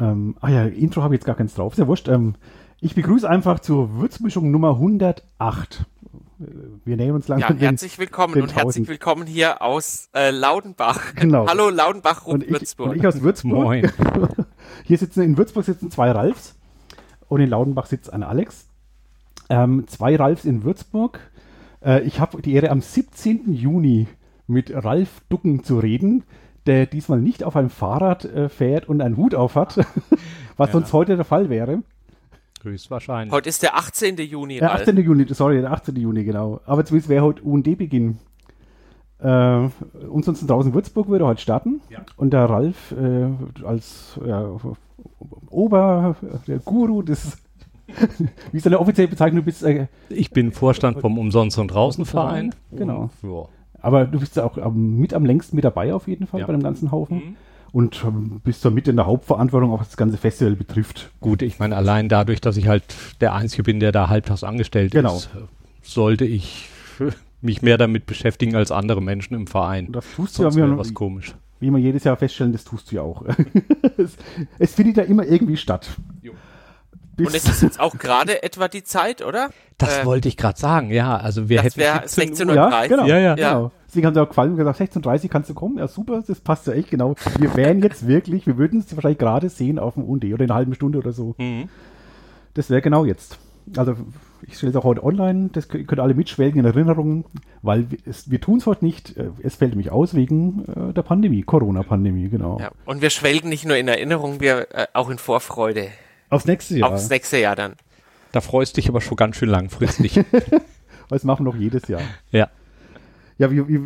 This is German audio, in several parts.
Ähm, ah ja, Intro habe ich jetzt gar keins drauf. Ist ja wurscht. Ähm, ich begrüße einfach zur Würzmischung Nummer 108. Wir nähern uns langsam. Ja, herzlich willkommen und herzlich willkommen hier aus äh, Laudenbach. Genau. Hallo Laudenbach, und ich, Würzburg. Und ich aus Würzburg. Moin. Hier sitzen in Würzburg sitzen zwei Ralfs und in Laudenbach sitzt ein Alex. Ähm, zwei Ralfs in Würzburg. Äh, ich habe die Ehre, am 17. Juni mit Ralf Ducken zu reden, der diesmal nicht auf einem Fahrrad äh, fährt und einen Hut auf hat, was ja. sonst heute der Fall wäre. Höchstwahrscheinlich. Heute ist der 18. Juni. Der 18. Juni, sorry, der 18. Juni, genau. Aber zumindest wäre heute UND-Beginn. Äh, ansonsten draußen in Würzburg würde heute starten. Ja. Und der Ralf äh, als ja, Ober, der Guru des wie ist deine offizielle Bezeichnung? Du bist, äh, ich bin Vorstand vom Umsonst- und Draußenverein. Genau. Und, Aber du bist ja auch mit am längsten mit dabei auf jeden Fall ja. bei dem ganzen Haufen. Mhm und ähm, bist damit in der Hauptverantwortung, auch was das ganze Festival betrifft. Gut, ich meine, allein dadurch, dass ich halt der Einzige bin, der da halbtags angestellt genau. ist, sollte ich mich mehr damit beschäftigen als andere Menschen im Verein. Das tust Sonst du ja was komisch. Wie wir jedes Jahr feststellen, das tust du ja auch. es, es findet ja immer irgendwie statt. Jo. Bis und es ist jetzt auch gerade etwa die Zeit, oder? Das äh, wollte ich gerade sagen, ja. Also wir das hätten 16 Uhr. Ja, genau. Ja, ja, ja. genau. Deswegen haben sie auch gefallen und gesagt, 16.30 Uhr kannst du kommen. Ja, super, das passt ja echt genau. Wir wären jetzt wirklich, wir würden es wahrscheinlich gerade sehen auf dem UND oder in einer halben Stunde oder so. Mhm. Das wäre genau jetzt. Also ich stelle es auch heute online, das könnt ihr alle mitschwelgen in Erinnerungen, weil wir, wir tun es heute nicht. Äh, es fällt nämlich aus wegen äh, der Pandemie, Corona-Pandemie, genau. Ja, und wir schwelgen nicht nur in Erinnerung, wir äh, auch in Vorfreude. Aufs nächste Jahr. Aufs nächste Jahr dann. Da freust du dich aber schon ganz schön langfristig. das machen wir noch jedes Jahr. Ja. Ja, wie, wie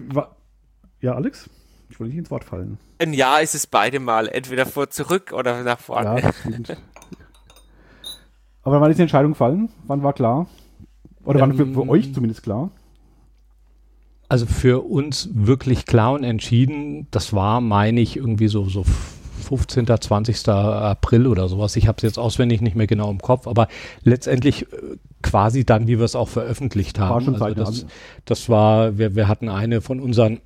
ja, Alex? Ich wollte nicht ins Wort fallen. Ein Jahr ist es beide Mal, entweder vor zurück oder nach vorne. Ja. Aber wann ist die Entscheidung gefallen? Wann war klar? Oder wann für, für ähm, euch zumindest klar? Also für uns wirklich klar und entschieden, das war, meine ich, irgendwie so, so 15., 20. April oder sowas. Ich habe es jetzt auswendig nicht mehr genau im Kopf, aber letztendlich äh, quasi dann, wie wir es auch veröffentlicht haben. War schon also das, das war, wir, wir hatten eine von unseren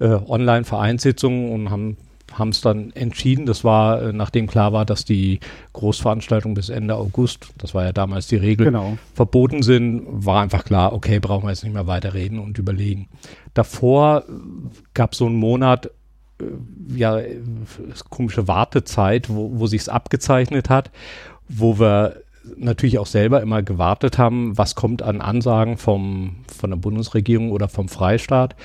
äh, Online-Vereinssitzungen und haben haben es dann entschieden. Das war, äh, nachdem klar war, dass die Großveranstaltungen bis Ende August, das war ja damals die Regel, genau. verboten sind, war einfach klar, okay, brauchen wir jetzt nicht mehr weiter reden und überlegen. Davor gab es so einen Monat, ja, komische Wartezeit, wo, wo sich es abgezeichnet hat, wo wir natürlich auch selber immer gewartet haben, was kommt an Ansagen vom, von der Bundesregierung oder vom Freistaat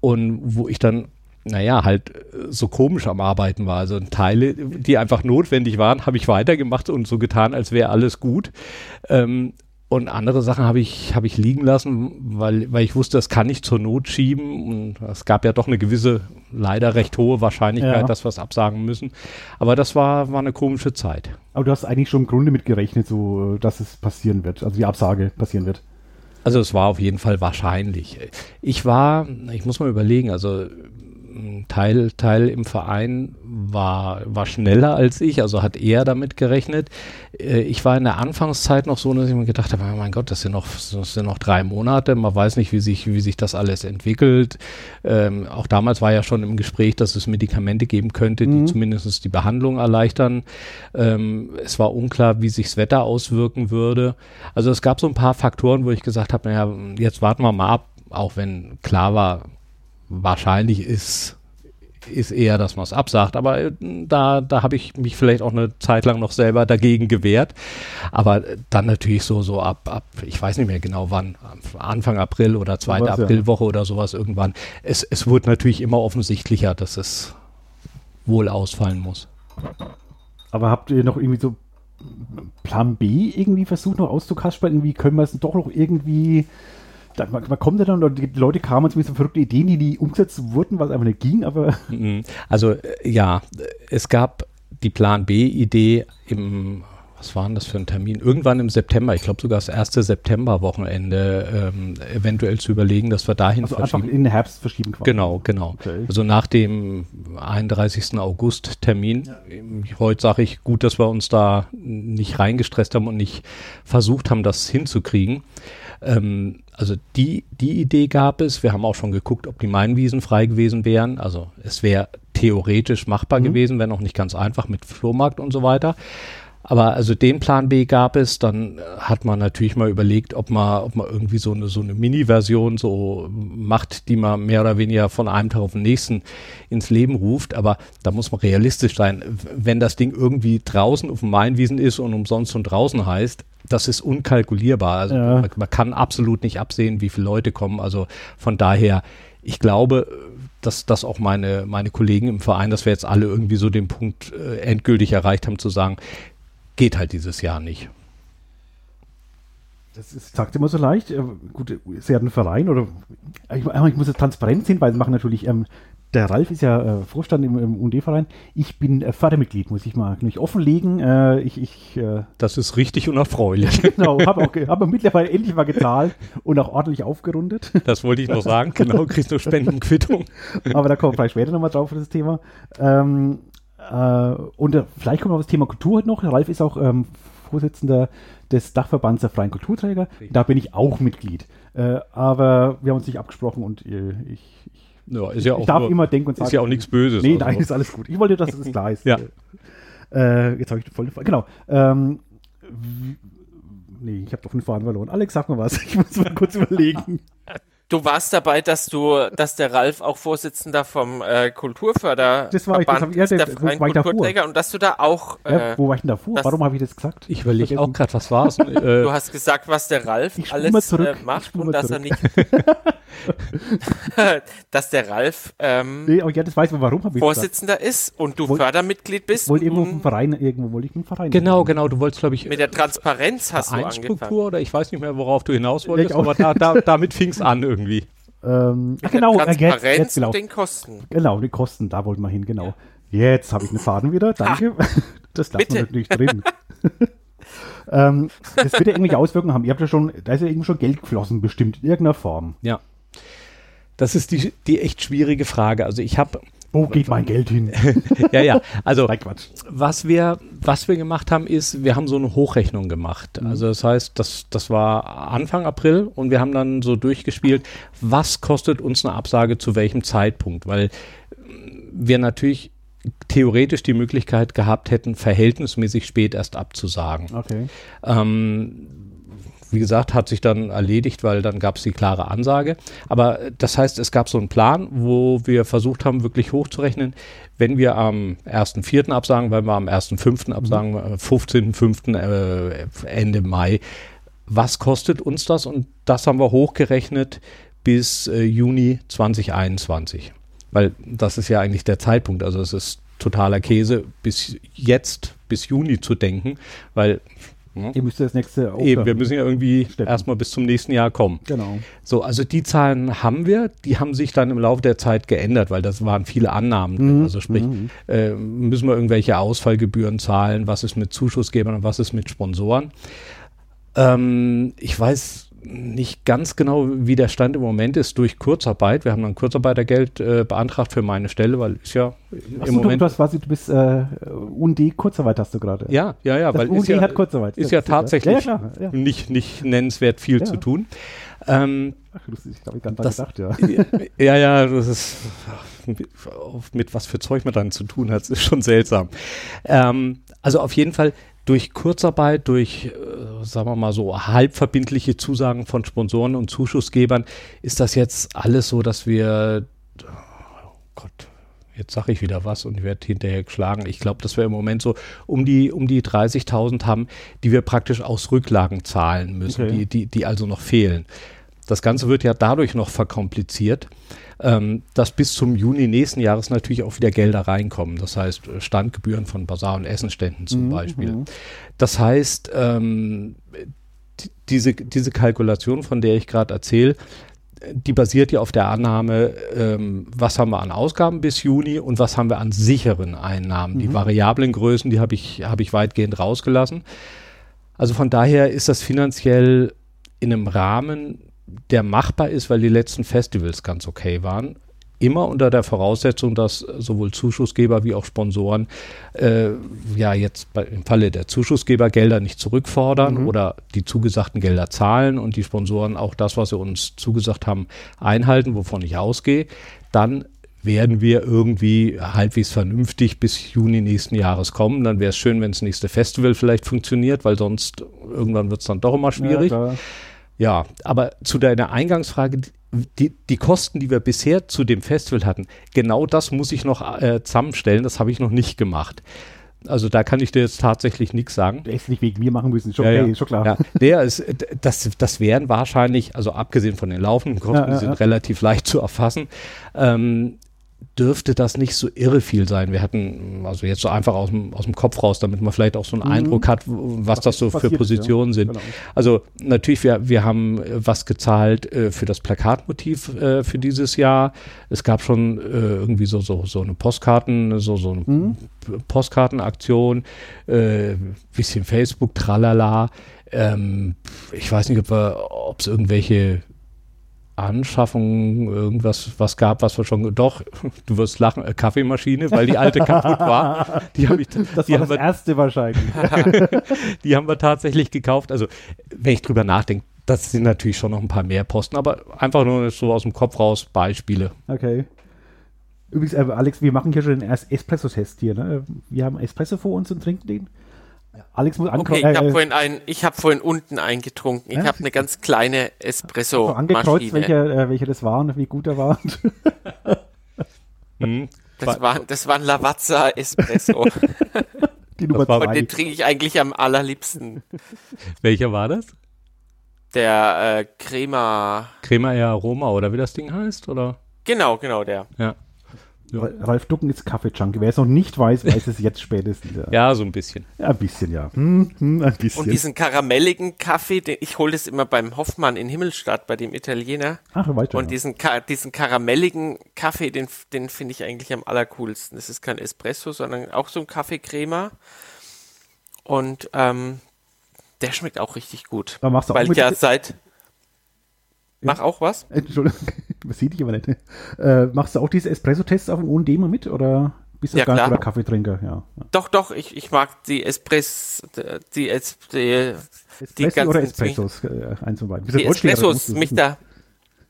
und wo ich dann naja, halt so komisch am Arbeiten war. Also Teile, die einfach notwendig waren, habe ich weitergemacht und so getan, als wäre alles gut. Ähm, und andere Sachen habe ich, habe ich liegen lassen, weil, weil ich wusste, das kann ich zur Not schieben. Und es gab ja doch eine gewisse, leider recht hohe Wahrscheinlichkeit, ja. dass wir es absagen müssen. Aber das war, war eine komische Zeit. Aber du hast eigentlich schon im Grunde mit gerechnet, so, dass es passieren wird, also die Absage passieren wird. Also es war auf jeden Fall wahrscheinlich. Ich war, ich muss mal überlegen, also Teil, Teil im Verein war, war schneller als ich, also hat eher damit gerechnet. Äh, ich war in der Anfangszeit noch so, dass ich mir gedacht habe, oh mein Gott, das sind noch, das sind noch drei Monate, man weiß nicht, wie sich, wie sich das alles entwickelt. Ähm, auch damals war ja schon im Gespräch, dass es Medikamente geben könnte, die mhm. zumindest die Behandlung erleichtern. Ähm, es war unklar, wie sich das Wetter auswirken würde. Also es gab so ein paar Faktoren, wo ich gesagt habe, naja, jetzt warten wir mal ab, auch wenn klar war, wahrscheinlich ist, ist eher, dass man es absagt. Aber äh, da, da habe ich mich vielleicht auch eine Zeit lang noch selber dagegen gewehrt. Aber dann natürlich so, so ab, ab, ich weiß nicht mehr genau wann, Anfang April oder zweite Was, Aprilwoche ja. oder sowas irgendwann. Es, es wurde natürlich immer offensichtlicher, dass es wohl ausfallen muss. Aber habt ihr noch irgendwie so Plan B irgendwie versucht noch auszukaspern? Irgendwie können wir es doch noch irgendwie man, man kommt ja dann, oder die Leute kamen zu so verrückte Ideen, die nie umgesetzt wurden, was einfach nicht ging, aber. Mhm. Also, äh, ja, es gab die Plan B-Idee im, was war denn das für ein Termin? Irgendwann im September, ich glaube sogar das erste Septemberwochenende, ähm, eventuell zu überlegen, dass wir dahin also verschieben. Einfach in den Herbst verschieben quasi. Genau, genau. Okay. Also nach dem 31. August-Termin. Ja. Heute sage ich, gut, dass wir uns da nicht reingestresst haben und nicht versucht haben, das hinzukriegen. Ähm, also die, die Idee gab es. Wir haben auch schon geguckt, ob die Mainwiesen frei gewesen wären. Also es wäre theoretisch machbar mhm. gewesen, wenn auch nicht ganz einfach mit Flohmarkt und so weiter. Aber also den Plan B gab es, dann hat man natürlich mal überlegt, ob man, ob man irgendwie so eine, so eine Mini-Version so macht, die man mehr oder weniger von einem Tag auf den nächsten ins Leben ruft. Aber da muss man realistisch sein. Wenn das Ding irgendwie draußen auf dem Mainwiesen ist und umsonst und draußen heißt, das ist unkalkulierbar. Also ja. man, man kann absolut nicht absehen, wie viele Leute kommen. Also von daher, ich glaube, dass, dass auch meine, meine Kollegen im Verein, dass wir jetzt alle irgendwie so den Punkt äh, endgültig erreicht haben, zu sagen, geht halt dieses Jahr nicht. Das ist, sagt immer so leicht. Äh, gut, Sie hat einen Verein oder ich, ich muss es transparent sehen, weil sie machen natürlich, ähm, der Ralf ist ja äh, Vorstand im, im UND-Verein. Ich bin äh, Fördermitglied, muss ich mal nicht offenlegen. Äh, ich, ich, äh, das ist richtig unerfreulich. genau, habe auch hab mittlerweile endlich mal gezahlt und auch ordentlich aufgerundet. Das wollte ich noch sagen. genau, kriegst du Spendenquittung. Aber da kommen wir vielleicht später nochmal drauf für das Thema. Ähm, äh, und vielleicht kommt noch das Thema Kultur heute noch. Ralf ist auch ähm, Vorsitzender des Dachverbands der freien Kulturträger. Da bin ich auch Mitglied. Aber wir haben uns nicht abgesprochen und ich, ja, ist ja ich darf nur, immer denken und sagen. Ist ja auch nichts Böses. Nee, also. nein, ist alles gut. Ich wollte, dass es klar ist. ja. Äh, jetzt habe ich voll. Genau. Ähm, nee, ich habe doch einen Faden verloren. Alex, sag mal was. Ich muss mal kurz überlegen. Du warst dabei, dass du, dass der Ralf auch Vorsitzender vom äh, Kulturförder das war ich, das hab, ja, der, der freien Kulturträger und dass du da auch. Äh, ja, wo war ich denn davor? Warum habe ich das gesagt? Ich überlege auch gerade, was war es? äh, du hast gesagt, was der Ralf alles äh, macht und dass zurück. er nicht. dass der Ralf ähm, nee, aber ja, das weiß man, warum Vorsitzender gesagt. ist und du Wollt, Fördermitglied bist. Wollte irgendwo einen Verein, irgendwo wollte ich einen Verein. Genau, genau, du wolltest, glaube ich. Mit der Transparenz hast du angefangen. oder ich weiß nicht mehr, worauf du hinaus wolltest, aber da, da, damit fing es an irgendwie. Ähm, ach genau, Transparenz jetzt, jetzt, genau. den Kosten. Genau, die Kosten, da wollten wir hin, genau. Ja. Jetzt habe ich einen Faden wieder, danke. Ha. Das darf man natürlich drin. ähm, das wird ja irgendwelche Auswirkungen haben. Ihr habt ja schon, da ist ja irgendwie schon Geld geflossen, bestimmt, in irgendeiner Form. Ja. Das ist die, die echt schwierige Frage. Also ich habe wo geht mein Geld hin? ja, ja. Also was wir, was wir gemacht haben, ist, wir haben so eine Hochrechnung gemacht. Mhm. Also das heißt, das, das war Anfang April und wir haben dann so durchgespielt, was kostet uns eine Absage zu welchem Zeitpunkt, weil wir natürlich theoretisch die Möglichkeit gehabt hätten, verhältnismäßig spät erst abzusagen. Okay. Ähm, wie gesagt, hat sich dann erledigt, weil dann gab es die klare Ansage. Aber das heißt, es gab so einen Plan, wo wir versucht haben, wirklich hochzurechnen, wenn wir am 1.4. absagen, weil wir am 1.5. absagen, mhm. 15.5. Äh, Ende Mai, was kostet uns das? Und das haben wir hochgerechnet bis äh, Juni 2021. Weil das ist ja eigentlich der Zeitpunkt. Also es ist totaler Käse, bis jetzt, bis Juni zu denken, weil hm? Ihr müsst das nächste Eben, wir müssen ja irgendwie erstmal bis zum nächsten Jahr kommen. Genau. So, also die Zahlen haben wir, die haben sich dann im Laufe der Zeit geändert, weil das waren viele Annahmen. Mhm. Also sprich, mhm. äh, müssen wir irgendwelche Ausfallgebühren zahlen, was ist mit Zuschussgebern und was ist mit Sponsoren. Ähm, ich weiß nicht ganz genau, wie der Stand im Moment ist durch Kurzarbeit. Wir haben dann Kurzarbeitergeld äh, beantragt für meine Stelle, weil ist ja im Achso, Moment. Du, hast, quasi, du bist äh, UND Kurzarbeit hast du gerade. Ja, ja, ja, das weil UND ja, hat Kurzarbeit. Ist ja tatsächlich ja, ja, ja, Nicht, nicht nennenswert viel zu tun. Ähm, Ach, lustig, ich glaube, ich ganz das, gedacht, ja. ja, ja, das ist mit, mit was für Zeug man dann zu tun hat, ist schon seltsam. Ähm, also auf jeden Fall durch Kurzarbeit, durch, äh, sagen wir mal so, halbverbindliche Zusagen von Sponsoren und Zuschussgebern ist das jetzt alles so, dass wir, oh Gott, jetzt sage ich wieder was und werde hinterher geschlagen. Ich glaube, dass wir im Moment so um die, um die 30.000 haben, die wir praktisch aus Rücklagen zahlen müssen, okay. die, die, die also noch fehlen. Das Ganze wird ja dadurch noch verkompliziert, ähm, dass bis zum Juni nächsten Jahres natürlich auch wieder Gelder reinkommen. Das heißt äh, Standgebühren von Basar- und Essenständen zum mhm. Beispiel. Mhm. Das heißt, ähm, diese, diese Kalkulation, von der ich gerade erzähle, die basiert ja auf der Annahme, ähm, was haben wir an Ausgaben bis Juni und was haben wir an sicheren Einnahmen. Mhm. Die variablen Größen, die habe ich, hab ich weitgehend rausgelassen. Also von daher ist das finanziell in einem Rahmen, der machbar ist, weil die letzten Festivals ganz okay waren. Immer unter der Voraussetzung, dass sowohl Zuschussgeber wie auch Sponsoren äh, ja jetzt bei, im Falle der Zuschussgeber Gelder nicht zurückfordern mhm. oder die zugesagten Gelder zahlen und die Sponsoren auch das, was sie uns zugesagt haben, einhalten, wovon ich ausgehe. Dann werden wir irgendwie halbwegs vernünftig bis Juni nächsten Jahres kommen. Dann wäre es schön, wenn das nächste Festival vielleicht funktioniert, weil sonst irgendwann wird es dann doch immer schwierig. Ja, ja, aber zu deiner Eingangsfrage, die, die Kosten, die wir bisher zu dem Festival hatten, genau das muss ich noch äh, zusammenstellen. Das habe ich noch nicht gemacht. Also da kann ich dir jetzt tatsächlich nichts sagen. Du hättest nicht wegen mir machen müssen, schon, ja, ja. schon klar. Ja. Der ist, das, das wären wahrscheinlich, also abgesehen von den laufenden Kosten, die sind relativ leicht zu erfassen, ähm, dürfte das nicht so irre viel sein. Wir hatten, also jetzt so einfach aus dem, aus dem Kopf raus, damit man vielleicht auch so einen mhm. Eindruck hat, was, was das so für Positionen ja. sind. Genau. Also natürlich, wir, wir haben äh, was gezahlt äh, für das Plakatmotiv äh, für dieses Jahr. Es gab schon äh, irgendwie so, so, so eine Postkarten, so, so eine mhm. Postkartenaktion, äh, bisschen Facebook, tralala. Ähm, ich weiß nicht, ob es irgendwelche Anschaffung irgendwas was gab, was wir schon doch, du wirst lachen, äh, Kaffeemaschine, weil die alte kaputt war. Die habe ich Das die war das wir, erste wahrscheinlich. die haben wir tatsächlich gekauft. Also, wenn ich drüber nachdenke, das sind natürlich schon noch ein paar mehr Posten, aber einfach nur so aus dem Kopf raus Beispiele. Okay. Übrigens, äh, Alex, wir machen hier schon den Espresso-Test hier. Ne? Wir haben Espresso vor uns und trinken den. Alex muss ankommen. Okay, ich habe äh, vorhin, ein, hab vorhin unten eingetrunken. Ich ja? habe eine ganz kleine Espresso. angekreuzt, welcher, äh, welcher das war und wie gut er war. hm. das, war, das war ein Lavazza Espresso. Die Nummer zwei. Und den trinke ich eigentlich am allerliebsten. Welcher war das? Der äh, Crema. Crema ja Aroma oder wie das Ding heißt, oder? Genau, genau der. Ja. Ja. Ralf Ducken ist Kaffee-Junkie. Wer es noch nicht weiß, weiß es jetzt spätestens. Ja, ja so ein bisschen. Ja, ein bisschen, ja. Hm, hm, ein bisschen. Und diesen karamelligen Kaffee, den, ich hole das immer beim Hoffmann in Himmelstadt, bei dem Italiener. Ach, weiter. Und diesen, diesen karamelligen Kaffee, den, den finde ich eigentlich am allercoolsten. Das ist kein Espresso, sondern auch so ein Kaffeecrema. Und ähm, der schmeckt auch richtig gut. Aber machst du weil auch ich ja seit Mach auch was? Entschuldigung, das sieht ich aber nicht. Äh, machst du auch diese Espresso-Tests auf dem OND mal mit oder bist du ja, gar nicht oder Kaffeetrinker? Ja, Doch, doch, ich, ich mag die Espress, die, es, die, die ganzen oder Espressos, äh, eins und beiden. Die Espressos, mich da,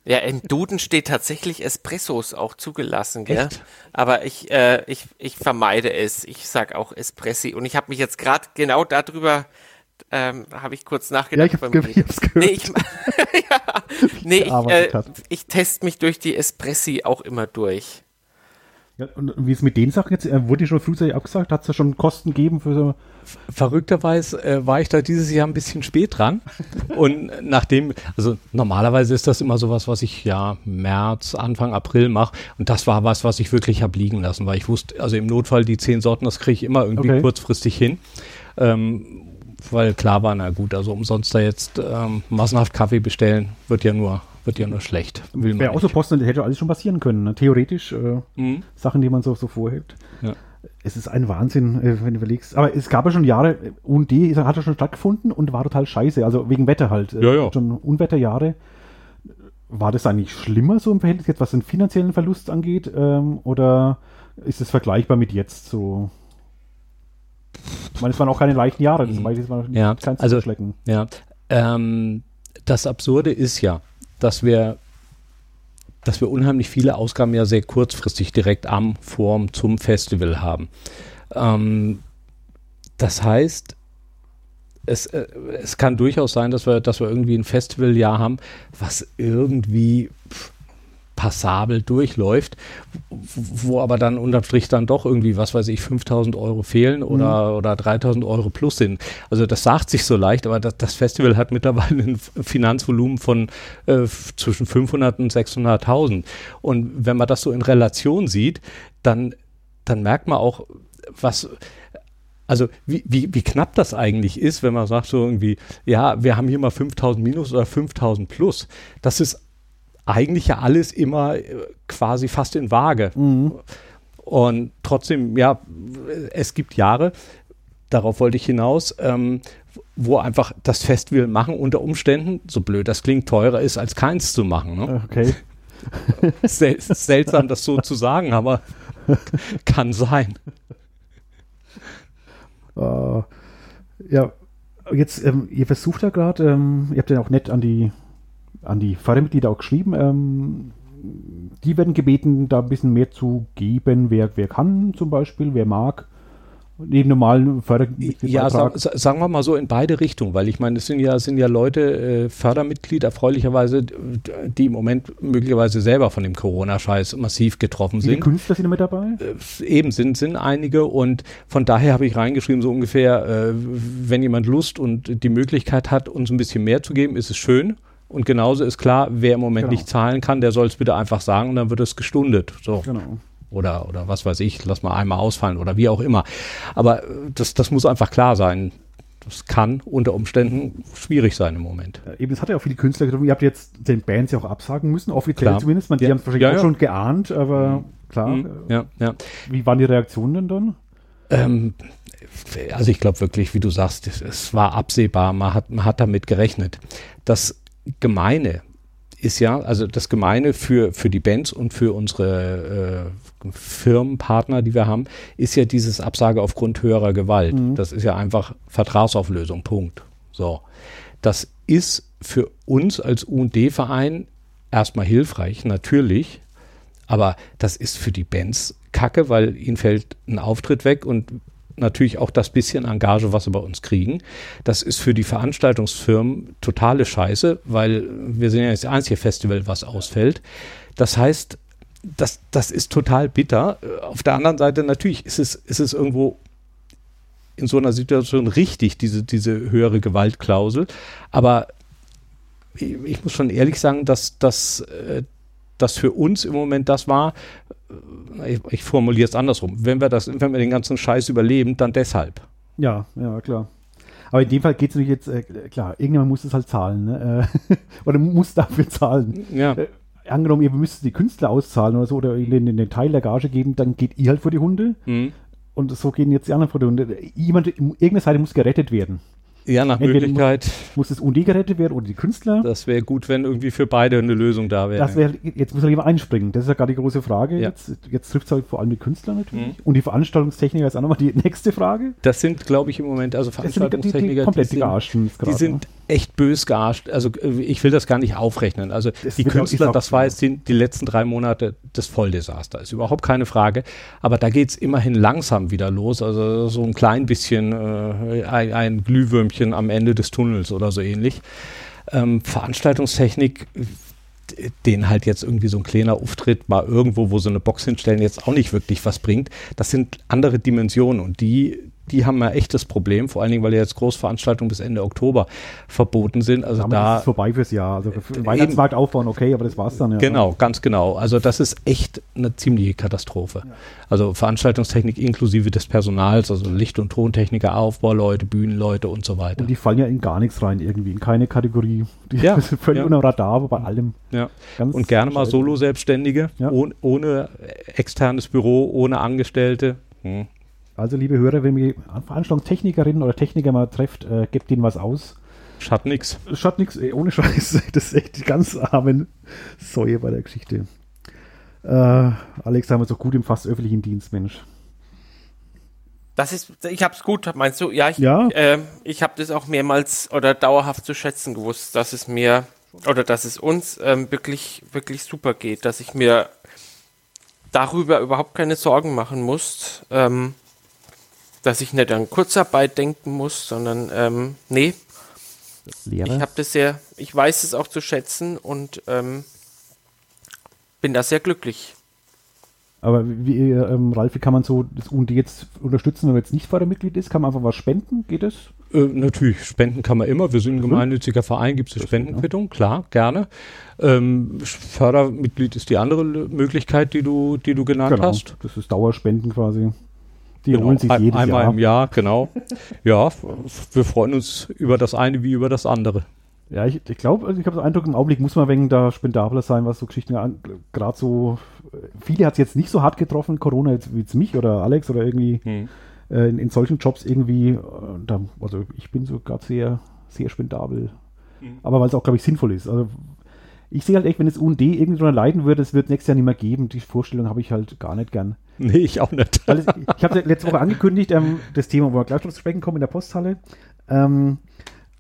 ja, im Duden steht tatsächlich Espressos auch zugelassen, gell? Echt? Aber ich, äh, ich, ich vermeide es. Ich sag auch Espressi. Und ich habe mich jetzt gerade genau darüber ähm, habe ich kurz nachgedacht. Ja, ich, hab, ich hab's gehört. Nee, ich, ja, nee, ich, äh, ich teste mich durch die Espressi auch immer durch. Ja, und wie ist mit den Sachen jetzt? Äh, wurde schon frühzeitig abgesagt? Hat es da schon Kosten gegeben für so? Verrückterweise äh, war ich da dieses Jahr ein bisschen spät dran. und nachdem, also normalerweise ist das immer sowas, was ich ja März, Anfang April mache. Und das war was, was ich wirklich habe liegen lassen, weil ich wusste, also im Notfall die zehn Sorten, das kriege ich immer irgendwie okay. kurzfristig hin. Ähm, weil klar war, na gut, also umsonst da jetzt ähm, massenhaft Kaffee bestellen, wird ja nur, wird ja nur schlecht. Wäre auch so Posten, das hätte alles schon passieren können. Ne? Theoretisch äh, mhm. Sachen, die man so, so vorhebt. Ja. Es ist ein Wahnsinn, äh, wenn du überlegst. Aber es gab ja schon Jahre, UND hat ja schon stattgefunden und war total scheiße. Also wegen Wetter halt. Äh, ja, ja. Schon Unwetterjahre. War das eigentlich schlimmer so im Verhältnis jetzt, was den finanziellen Verlust angeht? Ähm, oder ist es vergleichbar mit jetzt so? Ich meine, es waren auch keine leichten Jahre, das war ja, kein also, Schlecken. Ja, ähm, das Absurde ist ja, dass wir dass wir unheimlich viele Ausgaben ja sehr kurzfristig direkt am Form zum Festival haben. Ähm, das heißt, es, äh, es kann durchaus sein, dass wir, dass wir irgendwie ein Festivaljahr haben, was irgendwie pff, passabel durchläuft, wo aber dann unterm Strich dann doch irgendwie, was weiß ich, 5000 Euro fehlen oder, mhm. oder 3000 Euro plus sind. Also das sagt sich so leicht, aber das, das Festival hat mittlerweile ein Finanzvolumen von äh, zwischen 500 und 600.000. Und wenn man das so in Relation sieht, dann, dann merkt man auch, was, also wie, wie, wie knapp das eigentlich ist, wenn man sagt so irgendwie, ja, wir haben hier mal 5000 minus oder 5000 plus. Das ist eigentlich ja alles immer äh, quasi fast in Waage. Mhm. Und trotzdem, ja, es gibt Jahre, darauf wollte ich hinaus, ähm, wo einfach das Festival machen unter Umständen, so blöd das klingt, teurer ist, als keins zu machen. Ne? Okay. Sel seltsam, das so zu sagen, aber kann sein. Uh, ja, jetzt, ähm, ihr versucht ja gerade, ähm, ihr habt ja auch nett an die an die Fördermitglieder auch geschrieben. Ähm, die werden gebeten, da ein bisschen mehr zu geben, wer, wer kann zum Beispiel, wer mag neben normalen Fördermitglied. Ja, sag, sagen wir mal so in beide Richtungen, weil ich meine, es sind ja, sind ja Leute, äh, Fördermitglied erfreulicherweise, die im Moment möglicherweise selber von dem Corona-Scheiß massiv getroffen sind. Wie Künstler sind mit dabei? Äh, eben sind, sind einige und von daher habe ich reingeschrieben, so ungefähr, äh, wenn jemand Lust und die Möglichkeit hat, uns ein bisschen mehr zu geben, ist es schön. Und genauso ist klar, wer im Moment genau. nicht zahlen kann, der soll es bitte einfach sagen und dann wird es gestundet. So. Genau oder, oder was weiß ich, lass mal einmal ausfallen oder wie auch immer. Aber das, das muss einfach klar sein. Das kann unter Umständen schwierig sein im Moment. Ja, eben, es hat ja auch viele Künstler getroffen. Ihr habt jetzt den Bands ja auch absagen müssen, offiziell klar. zumindest. Man, die ja. haben es wahrscheinlich ja, auch schon geahnt, aber mhm. klar. Mhm. Ja, ja. Wie waren die Reaktionen denn dann? Ähm, also ich glaube wirklich, wie du sagst, es, es, war absehbar, man hat, man hat damit gerechnet. Das Gemeine ist ja, also das Gemeine für, für die Bands und für unsere äh, Firmenpartner, die wir haben, ist ja dieses Absage aufgrund höherer Gewalt. Mhm. Das ist ja einfach Vertragsauflösung, Punkt. So. Das ist für uns als UD-Verein erstmal hilfreich, natürlich, aber das ist für die Bands kacke, weil ihnen fällt ein Auftritt weg und natürlich auch das bisschen Engage, was sie bei uns kriegen. Das ist für die Veranstaltungsfirmen totale Scheiße, weil wir sind ja das einzige Festival, was ausfällt. Das heißt, das, das ist total bitter. Auf der anderen Seite natürlich ist es, ist es irgendwo in so einer Situation richtig, diese, diese höhere Gewaltklausel. Aber ich, muss schon ehrlich sagen, dass, dass äh, das für uns im Moment das war, ich, ich formuliere es andersrum, wenn wir, das, wenn wir den ganzen Scheiß überleben, dann deshalb. Ja, ja, klar. Aber in dem Fall geht es natürlich jetzt, äh, klar, irgendjemand muss es halt zahlen, ne? Äh, oder muss dafür zahlen. Ja. Äh, angenommen, ihr müsst die Künstler auszahlen oder so, oder ihnen den Teil der Gage geben, dann geht ihr halt vor die Hunde. Mhm. Und so gehen jetzt die anderen vor die Hunde. Jemand, irgendeine Seite muss gerettet werden. Ja, nach Entweder Möglichkeit. Muss, muss das UND gerettet werden oder die Künstler. Das wäre gut, wenn irgendwie für beide eine Lösung da wäre. Das wäre, jetzt muss er jemand einspringen. Das ist ja gerade die große Frage. Ja. Jetzt, jetzt trifft es halt vor allem die Künstler natürlich. Mhm. Und die Veranstaltungstechniker ist auch nochmal die nächste Frage. Das sind, glaube ich, im Moment, also Veranstaltungstechniker, die, die, die komplett die sind, die sind echt bös gearscht. Also äh, ich will das gar nicht aufrechnen. Also das die Künstler, das war jetzt die, die, letzten drei Monate des Volldesaster. Ist überhaupt keine Frage. Aber da geht es immerhin langsam wieder los. Also so ein klein bisschen äh, ein, ein, Glühwürmchen am Ende des Tunnels oder so ähnlich. Ähm, Veranstaltungstechnik den halt jetzt irgendwie so ein kleiner Auftritt mal irgendwo, wo sie eine Box hinstellen, jetzt auch nicht wirklich was bringt. Das sind andere Dimensionen und die, die haben ein echtes Problem, vor allen Dingen, weil jetzt Großveranstaltungen bis Ende Oktober verboten sind. Also Damit da ist es vorbei fürs Jahr. Also für Weihnachtsmarkt aufbauen, okay, aber das war's dann ja. Genau, ganz genau. Also das ist echt eine ziemliche Katastrophe. Ja. Also Veranstaltungstechnik inklusive des Personals, also Licht- und Tontechniker, Aufbauleute, Bühnenleute und so weiter. Und die fallen ja in gar nichts rein irgendwie, in keine Kategorie. Die ja, sind völlig ja. unter Radar, aber bei allem. Ja. und gerne mal Solo-Selbstständige, ja. ohne, ohne externes Büro, ohne Angestellte. Hm. Also, liebe Hörer, wenn ihr Veranstaltungstechnikerinnen oder Techniker mal trefft, äh, gebt ihnen was aus. Schaut nix. Schaut nix, ey, ohne Scheiß. Das ist echt die ganz armen Säue bei der Geschichte. Äh, Alex, haben wir so gut im fast öffentlichen Dienst, Mensch. Das ist, ich hab's gut, meinst du? Ja, ich, ja. Äh, ich habe das auch mehrmals oder dauerhaft zu schätzen gewusst, dass es mir oder dass es uns ähm, wirklich, wirklich super geht, dass ich mir darüber überhaupt keine Sorgen machen muss. Ähm, dass ich nicht an Kurzarbeit denken muss, sondern ähm, nee. Lehre. Ich habe das sehr, ich weiß es auch zu schätzen und ähm, bin da sehr glücklich. Aber wie, ähm, Ralf, wie kann man so das UND jetzt unterstützen, wenn man jetzt nicht Fördermitglied ist? Kann man einfach was spenden? Geht das? Äh, natürlich, spenden kann man immer. Wir sind ein gemeinnütziger Verein, gibt es eine Spendenquittung, klar, gerne. Ähm, Fördermitglied ist die andere Möglichkeit, die du, die du genannt genau, hast. Das ist Dauerspenden quasi. Die genau, holen sich jedes einmal Jahr. im Jahr, genau. ja, wir freuen uns über das eine wie über das andere. Ja, ich, ich glaube, also ich habe den Eindruck, im Augenblick muss man wegen da spendabler sein, was so Geschichten gerade so. Viele hat es jetzt nicht so hart getroffen, Corona, jetzt, wie jetzt mich oder Alex oder irgendwie hm. äh, in, in, solchen Jobs irgendwie. Äh, da, also ich bin so gerade sehr, sehr spendabel. Hm. Aber weil es auch, glaube ich, sinnvoll ist. Also ich sehe halt echt, wenn das UND irgendwie drunter leiden würde, es wird nächstes Jahr nicht mehr geben. Die Vorstellung habe ich halt gar nicht gern. Nee, ich auch nicht. Es, ich habe letzte Woche angekündigt, ähm, das Thema, wo wir gleich noch zu sprechen kommen in der Posthalle. Ähm,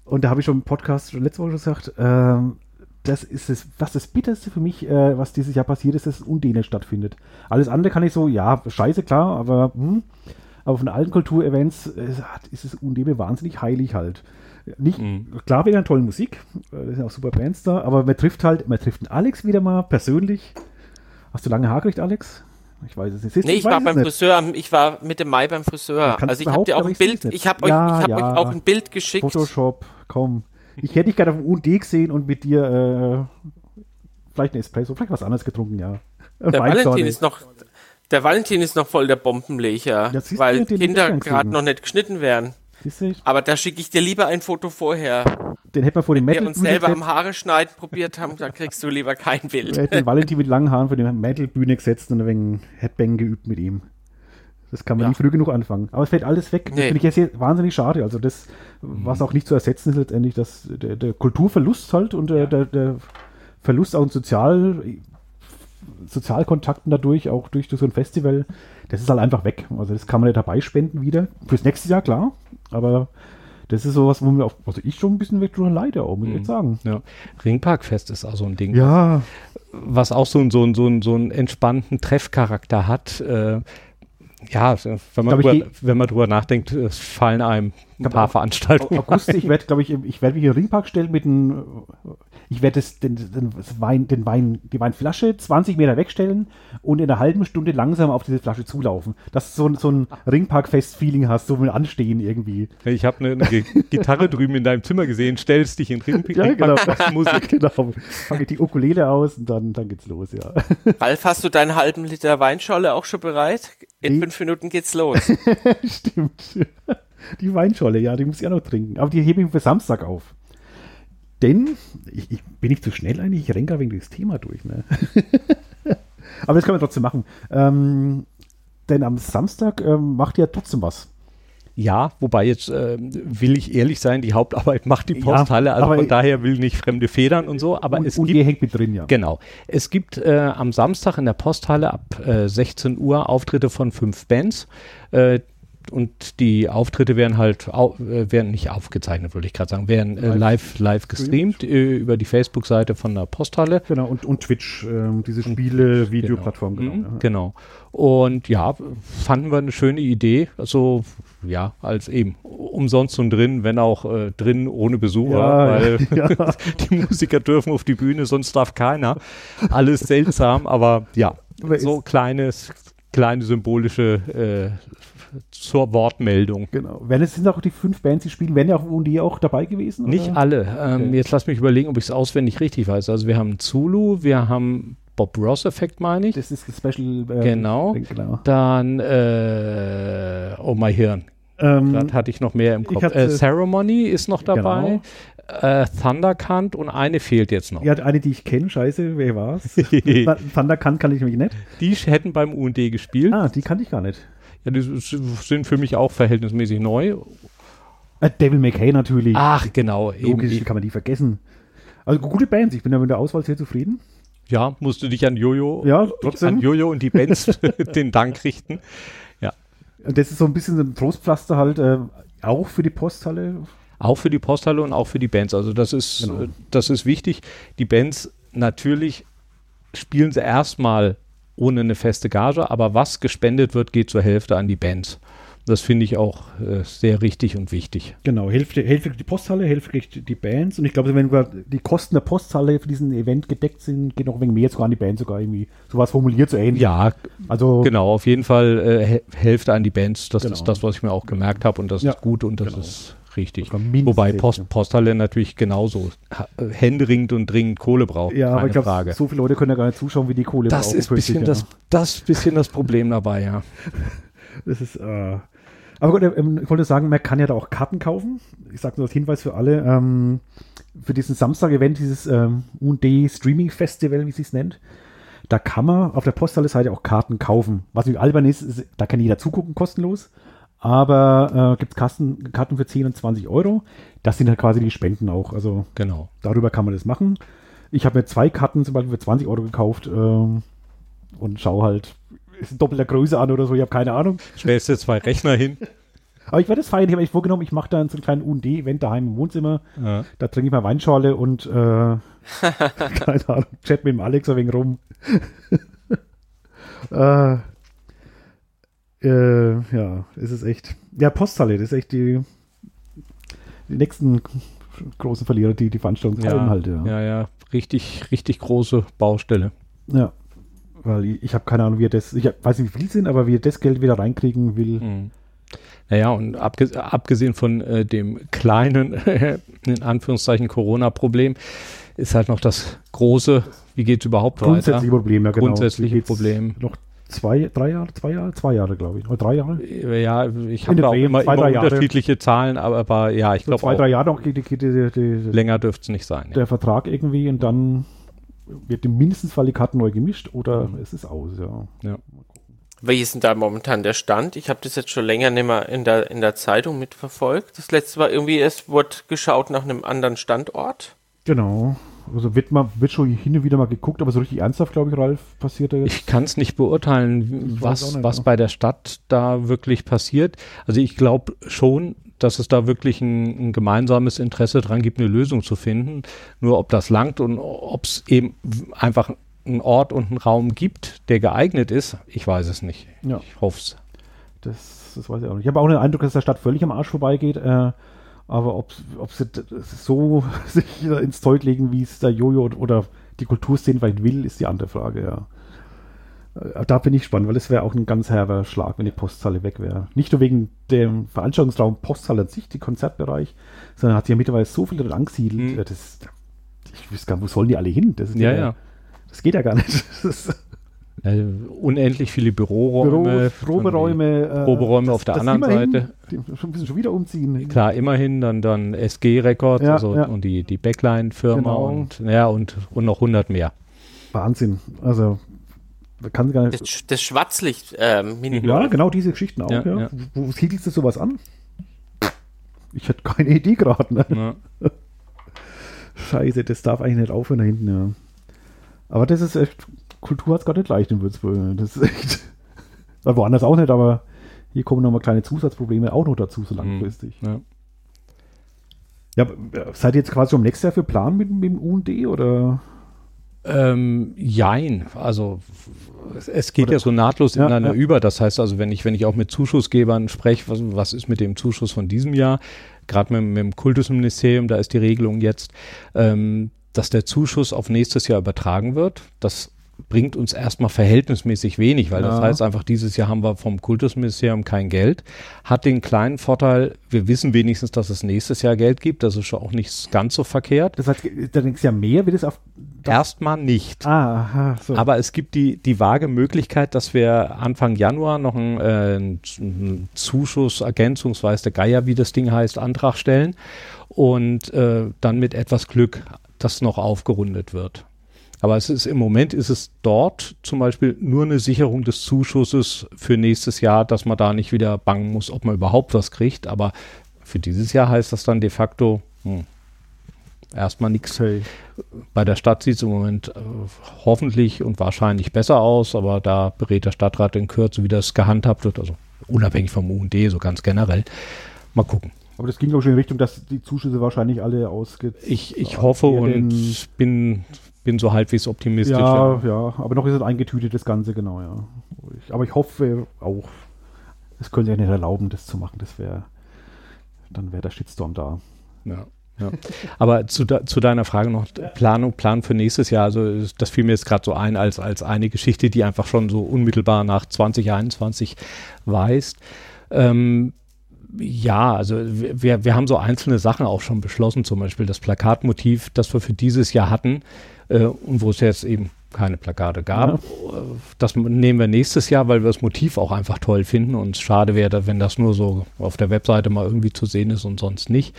und da habe ich schon im Podcast schon letzte Woche gesagt, ähm, das ist es, was das Bitterste für mich, äh, was dieses Jahr passiert ist, dass es Undene stattfindet. Alles andere kann ich so, ja, scheiße, klar, aber, hm, aber von allen Kulturevents äh, ist es Undene wahnsinnig heilig halt. Nicht, mhm. klar, wieder eine tolle Musik, äh, da sind auch super Bands da, aber man trifft halt, man trifft einen Alex wieder mal persönlich. Hast du lange Haar gekriegt, Alex? Ich weiß es nicht. Siehst, nee, ich, ich war beim nicht. Friseur, ich war Mitte Mai beim Friseur. Also ich habe dir auch ein Bild, ich habe euch, ja, ich hab ja. euch auch ein Bild geschickt. Photoshop, komm. Ich hätte dich gerade auf dem UND gesehen und mit dir äh, vielleicht ein Espresso, vielleicht was anderes getrunken, ja. Der Valentin ist noch, der Valentin ist noch voll der Bombenlecher, ja, weil Kinder gerade noch nicht geschnitten werden. Aber da schicke ich dir lieber ein Foto vorher. Den hätten wir vor dem Metal. Wenn wir uns selber am Haare schneiden probiert haben, dann kriegst du lieber kein Bild. Wir hätten den Valentin mit langen Haaren vor die Metal-Bühne gesetzt und ein wenig Headbang geübt mit ihm. Das kann man ja. nie früh genug anfangen. Aber es fällt alles weg. Nee. Das finde ich jetzt wahnsinnig schade. Also das, was mhm. auch nicht zu ersetzen ist letztendlich, dass der, der Kulturverlust halt und der, der, der Verlust auch an Sozial, Sozialkontakten dadurch, auch durch, durch so ein Festival, das ist halt einfach weg. Also das kann man nicht dabei spenden wieder. Fürs nächste Jahr, klar. Aber das ist sowas, wo mir auch, also ich schon ein bisschen weg drüber leide, auch, muss ich mhm. sagen. Ja. Ringparkfest ist auch so ein Ding. Ja. Was auch so, so, so, so einen entspannten Treffcharakter hat. Äh, ja, wenn man, drüber, wenn man drüber nachdenkt, fallen einem ein paar Veranstaltungen. August, ich werde, glaube ich, ich werde mich in den Ringpark stellen mit einem ich werde den, den, Wein, den Wein, die Weinflasche 20 Meter wegstellen und in einer halben Stunde langsam auf diese Flasche zulaufen. Dass du so, so ein Ringpark-Fest-Feeling hast, so mit Anstehen irgendwie. Ich habe eine, eine Gitarre drüben in deinem Zimmer gesehen, stellst dich in Ringpark. Ja, genau. Musik, genau. Fange ich die Ukulele aus und dann, dann geht's los, ja. Ralf, hast du deinen halben Liter Weinscholle auch schon bereit? In die? fünf Minuten geht's los. Stimmt. Die Weinscholle, ja, die muss ich auch noch trinken. Aber die hebe ich für Samstag auf. Denn, ich, ich, bin nicht zu schnell eigentlich, ich gerade wegen dieses Thema durch. Ne? Aber das können wir trotzdem machen. Ähm, denn am Samstag ähm, macht ihr trotzdem was. Ja, wobei jetzt äh, will ich ehrlich sein, die Hauptarbeit macht die Posthalle, ja, also von daher will nicht fremde Federn und so, aber und, es und gibt, hängt mit drin, ja. Genau. Es gibt äh, am Samstag in der Posthalle ab äh, 16 Uhr Auftritte von fünf Bands. Und die Auftritte werden halt au äh, werden nicht aufgezeichnet, würde ich gerade sagen, werden äh, live, live gestreamt äh, über die Facebook-Seite von der Posthalle. Genau, und, und Twitch, äh, diese Spiele-Videoplattform. Genau. Genau, ja. genau. Und ja, fanden wir eine schöne Idee. Also ja, als eben umsonst und drin, wenn auch äh, drin ohne Besucher, ja, weil ja. die Musiker dürfen auf die Bühne, sonst darf keiner. Alles seltsam, aber ja, so kleines, kleine symbolische äh, zur Wortmeldung. Genau. Wenn es sind auch die fünf Bands, die spielen, wären ja auch die auch dabei gewesen? Oder? Nicht alle. Ähm, okay. Jetzt lass mich überlegen, ob ich es auswendig richtig weiß. Also wir haben Zulu, wir haben Bob Ross Effekt, meine ich. Das ist ein Special. Äh, genau. genau. Dann äh, Oh My Hirn. Ähm, das hatte ich noch mehr im Kopf. Äh, Ceremony ist noch dabei. Genau. Äh, Thundercant und eine fehlt jetzt noch. Ja, eine, die ich kenne, scheiße, wer war's? Thundercant kann ich nämlich nicht. Die hätten beim UND gespielt. Ah, die kannte ich gar nicht. Ja, die sind für mich auch verhältnismäßig neu. Äh, Devil McKay natürlich. Ach, genau. Logisch, eben. kann man die vergessen. Also gute Bands, ich bin ja mit der Auswahl sehr zufrieden. Ja, musst du dich an Jojo, ja, trotzdem. an Jojo und die Bands den Dank richten. Ja. Und das ist so ein bisschen ein Trostpflaster halt, äh, auch für die Posthalle. Auch für die Posthalle und auch für die Bands. Also das ist, genau. das ist wichtig. Die Bands natürlich spielen sie erstmal ohne eine feste Gage, aber was gespendet wird, geht zur Hälfte an die Bands. Das finde ich auch äh, sehr richtig und wichtig. Genau, Hälfte, Hälfte die Posthalle, Hälfte kriegt die Bands. Und ich glaube, wenn die Kosten der Posthalle für diesen Event gedeckt sind, geht noch ein wenig mehr sogar an die Bands sogar irgendwie. Sowas formuliert so ähnlich. Ja, also genau, auf jeden Fall äh, Hälfte an die Bands. Das genau. ist das, was ich mir auch gemerkt habe und das ja, ist gut und das genau. ist Richtig. Wobei Post, Posthalle natürlich genauso händeringend und dringend Kohle braucht. Ja, aber ich glaube, so viele Leute können ja gar nicht zuschauen, wie die Kohle das brauchen. Ist bisschen das, das bisschen das Problem dabei, ja. Das ist, äh, aber gut, ähm, ich wollte sagen, man kann ja da auch Karten kaufen. Ich sage nur als Hinweis für alle, ähm, für diesen Samstag-Event, dieses ähm, UD Streaming Festival, wie sie es nennt. Da kann man auf der Posthalle-Seite auch Karten kaufen. Was irgendwie albern ist, ist, da kann jeder zugucken, kostenlos aber äh, gibt es Karten für 10 und 20 Euro. Das sind halt quasi die Spenden auch. Also genau. darüber kann man das machen. Ich habe mir zwei Karten zum Beispiel für 20 Euro gekauft ähm, und schaue halt, ist in doppelter Größe an oder so, ich habe keine Ahnung. Stellst du zwei Rechner hin? Aber ich werde es feiern. Ich habe echt vorgenommen, ich mache da so einen kleinen UND-Event daheim im Wohnzimmer. Ja. Da trinke ich mal Weinschorle und äh, keine Ahnung, chat mit dem Alex ein wenig rum. äh, äh, ja, es ist echt. Ja, Posthalle, das ist echt die, die nächsten großen Verlierer, die die Veranstaltungshallen ja, halt. Ja. ja, ja, richtig, richtig große Baustelle. Ja, weil ich, ich habe keine Ahnung, wie er das, ich weiß nicht, wie viel sind, aber wie er das Geld wieder reinkriegen will. Mhm. Naja, und abgesehen von äh, dem kleinen, in Anführungszeichen, Corona-Problem, ist halt noch das große, wie geht es überhaupt Grundsätzliche weiter? Problem, ja genau. Grundsätzliche Problem. Noch zwei, drei Jahre, zwei Jahre, zwei Jahre, glaube ich. Oder drei Jahre? Ja, ich habe auch immer, zwei, immer unterschiedliche Zahlen, aber, aber ja, ich glaube Zwei, drei Jahre noch geht, geht, geht, geht Länger dürfte es nicht sein. Der ja. Vertrag irgendwie und dann wird mindestens Fall die Karten neu gemischt oder mhm. es ist aus, ja. ja. Wie ist denn da momentan der Stand? Ich habe das jetzt schon länger nicht mehr in der, in der Zeitung mitverfolgt. Das letzte war irgendwie, es wurde geschaut nach einem anderen Standort. Genau. Also wird, mal, wird schon hin und wieder mal geguckt, aber so richtig ernsthaft, glaube ich, Ralf, passiert da jetzt. Ich kann es nicht beurteilen, was, nicht, was ja. bei der Stadt da wirklich passiert. Also ich glaube schon, dass es da wirklich ein, ein, gemeinsames Interesse dran gibt, eine Lösung zu finden. Nur ob das langt und ob es eben einfach einen Ort und einen Raum gibt, der geeignet ist, ich weiß es nicht. Ja. Ich hoffe es. Das, das weiß ich auch nicht. Ich habe auch den Eindruck, dass der Stadt völlig am Arsch vorbeigeht. Äh, aber ob, ob sie so sich ins Zeug legen, wie es der Jojo oder die Kulturszene vielleicht will, ist die andere Frage, ja. Äh, da bin ich gespannt, weil es wäre auch ein ganz herber Schlag, wenn die Posthalle weg wäre. Nicht nur wegen dem Veranstaltungsraum Posthalle an sich, die Konzertbereich, sondern hat sich ja mittlerweile so viel drin angesiedelt. Mhm. Das, ich wüsste gar nicht, wo sollen die alle hin? Das ja, ja. Das geht ja gar nicht. Äh, unendlich viele Büroräume. Büro, Proberäume. Äh, Proberäume auf der anderen Seite. Die müssen schon wieder umziehen. Klar, immerhin dann, dann SG Records ja, also, ja. und die, die Backline-Firma genau. und, ja, und, und noch 100 mehr. Wahnsinn. Also, kann gar nicht. Das, das Schwarzlicht ähm, Ja, genau diese Geschichten auch. Ja, ja. Wo, wo siedelst du sowas an? Ich hatte keine Idee gerade. Ne? Scheiße, das darf eigentlich nicht aufhören da hinten. Ja. Aber das ist echt Kultur hat es gar nicht leicht in Würzburg. Das ist echt. Woanders auch nicht, aber hier kommen nochmal kleine Zusatzprobleme auch noch dazu, so mhm. langfristig. Ja. ja. seid ihr jetzt quasi um nächstes Jahr für Plan mit, mit dem UND oder? Ähm, jein, also es geht Oder, ja so nahtlos ja, ineinander ja. über. Das heißt also, wenn ich, wenn ich auch mit Zuschussgebern spreche, was, was ist mit dem Zuschuss von diesem Jahr, gerade mit, mit, dem Kultusministerium, da ist die Regelung jetzt, ähm, dass der Zuschuss auf nächstes Jahr übertragen wird. Das bringt uns erstmal verhältnismäßig wenig, weil ja. das heißt einfach, dieses Jahr haben wir vom Kultusministerium kein Geld. Hat den kleinen Vorteil, wir wissen wenigstens, dass es nächstes Jahr Geld gibt. Das ist schon auch nicht ganz so verkehrt. Das heißt, da du ja mehr, wie das auf. Erstmal nicht. Ah, aha, so. Aber es gibt die, die vage Möglichkeit, dass wir Anfang Januar noch einen, äh, einen Zuschuss, Ergänzungsweise der Geier, wie das Ding heißt, Antrag stellen und äh, dann mit etwas Glück das noch aufgerundet wird. Aber es ist im Moment ist es dort zum Beispiel nur eine Sicherung des Zuschusses für nächstes Jahr, dass man da nicht wieder bangen muss, ob man überhaupt was kriegt. Aber für dieses Jahr heißt das dann de facto hm, erstmal nichts. Hey. Bei der Stadt sieht es im Moment äh, hoffentlich und wahrscheinlich besser aus, aber da berät der Stadtrat in Kürze, wie das gehandhabt wird, also unabhängig vom UND, so ganz generell. Mal gucken. Aber das ging doch schon in Richtung, dass die Zuschüsse wahrscheinlich alle ausgeht. Ich, ich hoffe und bin bin so halbwegs optimistisch. Ja, ja, ja, aber noch ist es eingetütet, das Ganze, genau, ja. Ich, aber ich hoffe auch, es könnte ja nicht erlauben, das zu machen. Das wäre, dann wäre der Shitstorm da. Ja. Ja. Aber zu, de, zu, deiner Frage noch, Planung, Plan für nächstes Jahr, also das fiel mir jetzt gerade so ein als, als eine Geschichte, die einfach schon so unmittelbar nach 2021 weist. Ähm, ja, also wir, wir haben so einzelne Sachen auch schon beschlossen, zum Beispiel das Plakatmotiv, das wir für dieses Jahr hatten, äh, und wo es jetzt eben keine Plakate gab. Ja. Das nehmen wir nächstes Jahr, weil wir das Motiv auch einfach toll finden und es schade wäre, wenn das nur so auf der Webseite mal irgendwie zu sehen ist und sonst nicht.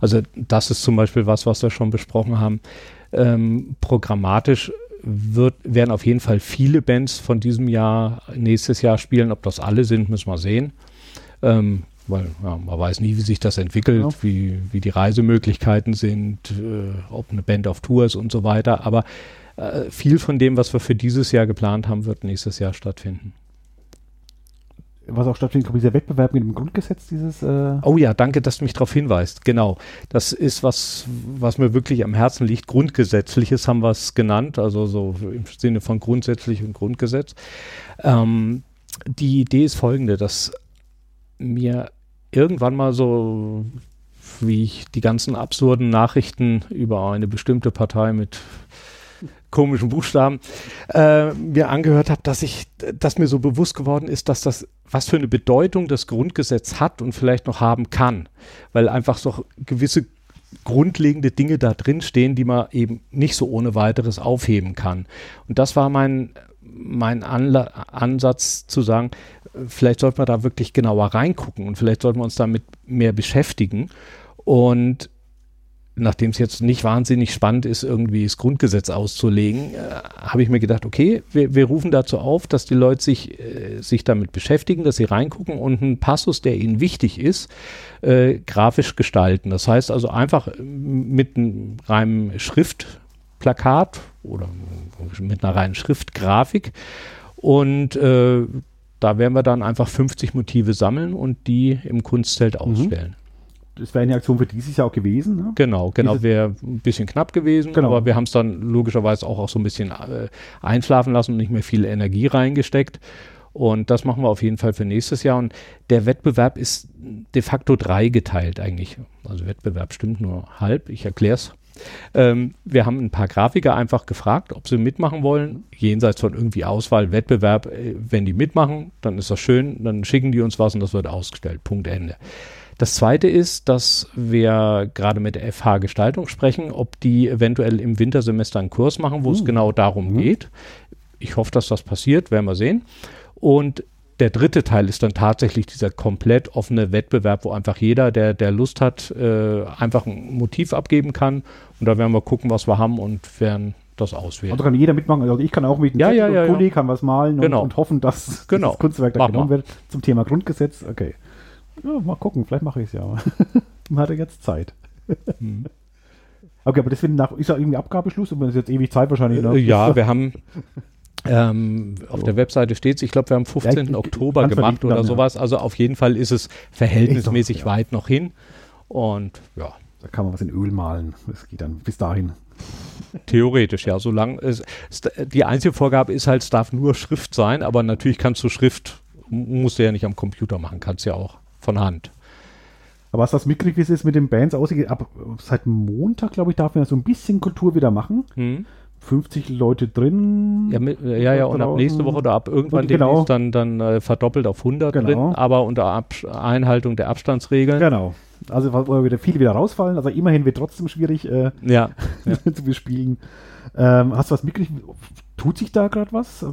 Also das ist zum Beispiel was, was wir schon besprochen haben. Ähm, programmatisch wird, werden auf jeden Fall viele Bands von diesem Jahr nächstes Jahr spielen. Ob das alle sind, müssen wir sehen. Ähm, weil ja, man weiß nie, wie sich das entwickelt, ja. wie, wie die Reisemöglichkeiten sind, äh, ob eine Band auf Tour ist und so weiter. Aber äh, viel von dem, was wir für dieses Jahr geplant haben, wird nächstes Jahr stattfinden. was auch stattfindet, glaube ich, dieser Wettbewerb mit dem Grundgesetz, dieses. Äh oh ja, danke, dass du mich darauf hinweist. Genau. Das ist was, was mir wirklich am Herzen liegt. Grundgesetzliches haben wir es genannt, also so im Sinne von grundsätzlich und Grundgesetz. Ähm, die Idee ist folgende, dass mir irgendwann mal so, wie ich die ganzen absurden Nachrichten über eine bestimmte Partei mit komischen Buchstaben äh, mir angehört habe, dass ich, dass mir so bewusst geworden ist, dass das, was für eine Bedeutung das Grundgesetz hat und vielleicht noch haben kann, weil einfach so gewisse grundlegende Dinge da drin stehen, die man eben nicht so ohne weiteres aufheben kann. Und das war mein, mein Anla Ansatz zu sagen, vielleicht sollten wir da wirklich genauer reingucken und vielleicht sollten wir uns damit mehr beschäftigen. Und nachdem es jetzt nicht wahnsinnig spannend ist, irgendwie das Grundgesetz auszulegen, äh, habe ich mir gedacht, okay, wir, wir, rufen dazu auf, dass die Leute sich, äh, sich damit beschäftigen, dass sie reingucken und einen Passus, der ihnen wichtig ist, äh, grafisch gestalten. Das heißt also einfach mit einem reinen Schriftplakat oder mit einer reinen Schriftgrafik und äh, da werden wir dann einfach 50 Motive sammeln und die im Kunstzelt mhm. ausstellen. Das wäre eine Aktion für dieses Jahr auch gewesen. Ne? Genau, genau, wäre ein bisschen knapp gewesen, genau. aber wir haben es dann logischerweise auch, auch so ein bisschen äh, einschlafen lassen und nicht mehr viel Energie reingesteckt. Und das machen wir auf jeden Fall für nächstes Jahr. Und der Wettbewerb ist de facto dreigeteilt eigentlich. Also Wettbewerb stimmt nur halb, ich erkläre es. Ähm, wir haben ein paar Grafiker einfach gefragt, ob sie mitmachen wollen, jenseits von irgendwie Auswahl, Wettbewerb. Äh, wenn die mitmachen, dann ist das schön, dann schicken die uns was und das wird ausgestellt. Punkt Ende. Das zweite ist, dass wir gerade mit der FH Gestaltung sprechen, ob die eventuell im Wintersemester einen Kurs machen, wo mhm. es genau darum mhm. geht. Ich hoffe, dass das passiert, werden wir sehen. Und der dritte Teil ist dann tatsächlich dieser komplett offene Wettbewerb, wo einfach jeder, der, der Lust hat, äh, einfach ein Motiv abgeben kann. Und da werden wir gucken, was wir haben und werden das auswählen. Also kann jeder mitmachen. Also ich kann auch mit ja, ja, ja, Kollege kann was malen genau. und, und, hoffen, dass genau. das Kunstwerk da genommen wird zum Thema Grundgesetz. Okay. Ja, mal gucken, vielleicht mache ich es ja. Man hatte jetzt Zeit. Hm. Okay, aber das wird nach, ist ja irgendwie Abgabeschluss und das ist jetzt ewig Zeit wahrscheinlich. Ne? Ja, wir haben ähm, auf so. der Webseite steht es, ich glaube, wir haben 15. Ja, ich, Oktober gemacht oder dann, sowas. Also auf jeden Fall ist es verhältnismäßig doch, weit noch hin. Und ja. Da kann man was in Öl malen. Das geht dann bis dahin. Theoretisch, ja. Solange es, die einzige Vorgabe ist halt, es darf nur Schrift sein, aber natürlich kannst du Schrift, musst du ja nicht am Computer machen, kannst ja auch von Hand. Aber was das mitkriegt, wie es ist mit den Bands aussieht, ab seit Montag, glaube ich, darf man so ein bisschen Kultur wieder machen. Hm. 50 Leute drin. Ja, mit, ja, ja, und ab nächste Woche oder ab irgendwann genau. dann, dann äh, verdoppelt auf 100 genau. drin, aber unter ab Einhaltung der Abstandsregeln. Genau. Also wo wieder viele wieder rausfallen, also immerhin wird trotzdem schwierig äh, ja, zu bespielen. Ähm, hast du was mitgekriegt? Tut sich da gerade was?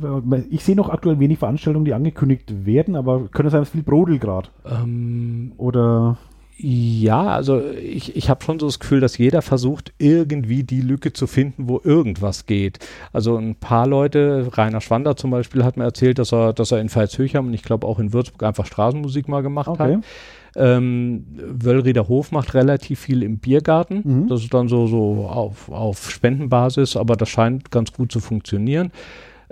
Ich sehe noch aktuell wenig Veranstaltungen, die angekündigt werden, aber könnte sein, dass viel brodelt gerade. Ähm, Oder. Ja, also ich, ich habe schon so das Gefühl, dass jeder versucht, irgendwie die Lücke zu finden, wo irgendwas geht. Also ein paar Leute, Rainer Schwander zum Beispiel, hat mir erzählt, dass er, dass er in Pfalzhöchheim und ich glaube auch in Würzburg einfach Straßenmusik mal gemacht okay. hat. Ähm, Wöllrieder Hof macht relativ viel im Biergarten. Mhm. Das ist dann so, so auf, auf Spendenbasis, aber das scheint ganz gut zu funktionieren.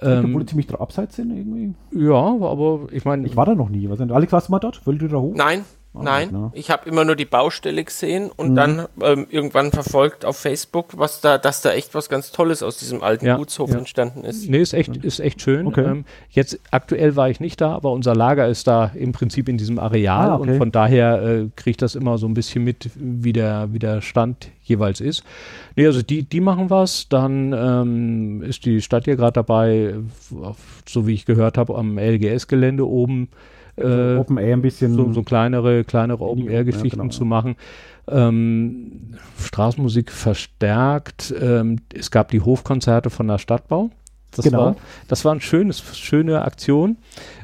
Ähm, obwohl ziemlich drauf abseits sind irgendwie. Ja, aber ich meine. Ich war da noch nie. Was denn? Alex, warst du mal dort? Wöllrieder Hof? Nein, Oh, Nein, ne? ich habe immer nur die Baustelle gesehen und mhm. dann ähm, irgendwann verfolgt auf Facebook, was da, dass da echt was ganz Tolles aus diesem alten ja, Gutshof ja. entstanden ist. Nee, ist echt, ist echt schön. Okay. Ähm, jetzt aktuell war ich nicht da, aber unser Lager ist da im Prinzip in diesem Areal ah, okay. und von daher äh, kriege ich das immer so ein bisschen mit, wie der, wie der Stand jeweils ist. Nee, also die, die machen was. Dann ähm, ist die Stadt hier gerade dabei, so wie ich gehört habe, am LGS-Gelände oben äh, Open Air ein bisschen. So, so kleinere, kleinere Open Air Geschichten ja, genau. zu machen. Ähm, Straßenmusik verstärkt. Ähm, es gab die Hofkonzerte von der Stadtbau. Das genau. War, das war eine schönes, schöne Aktion.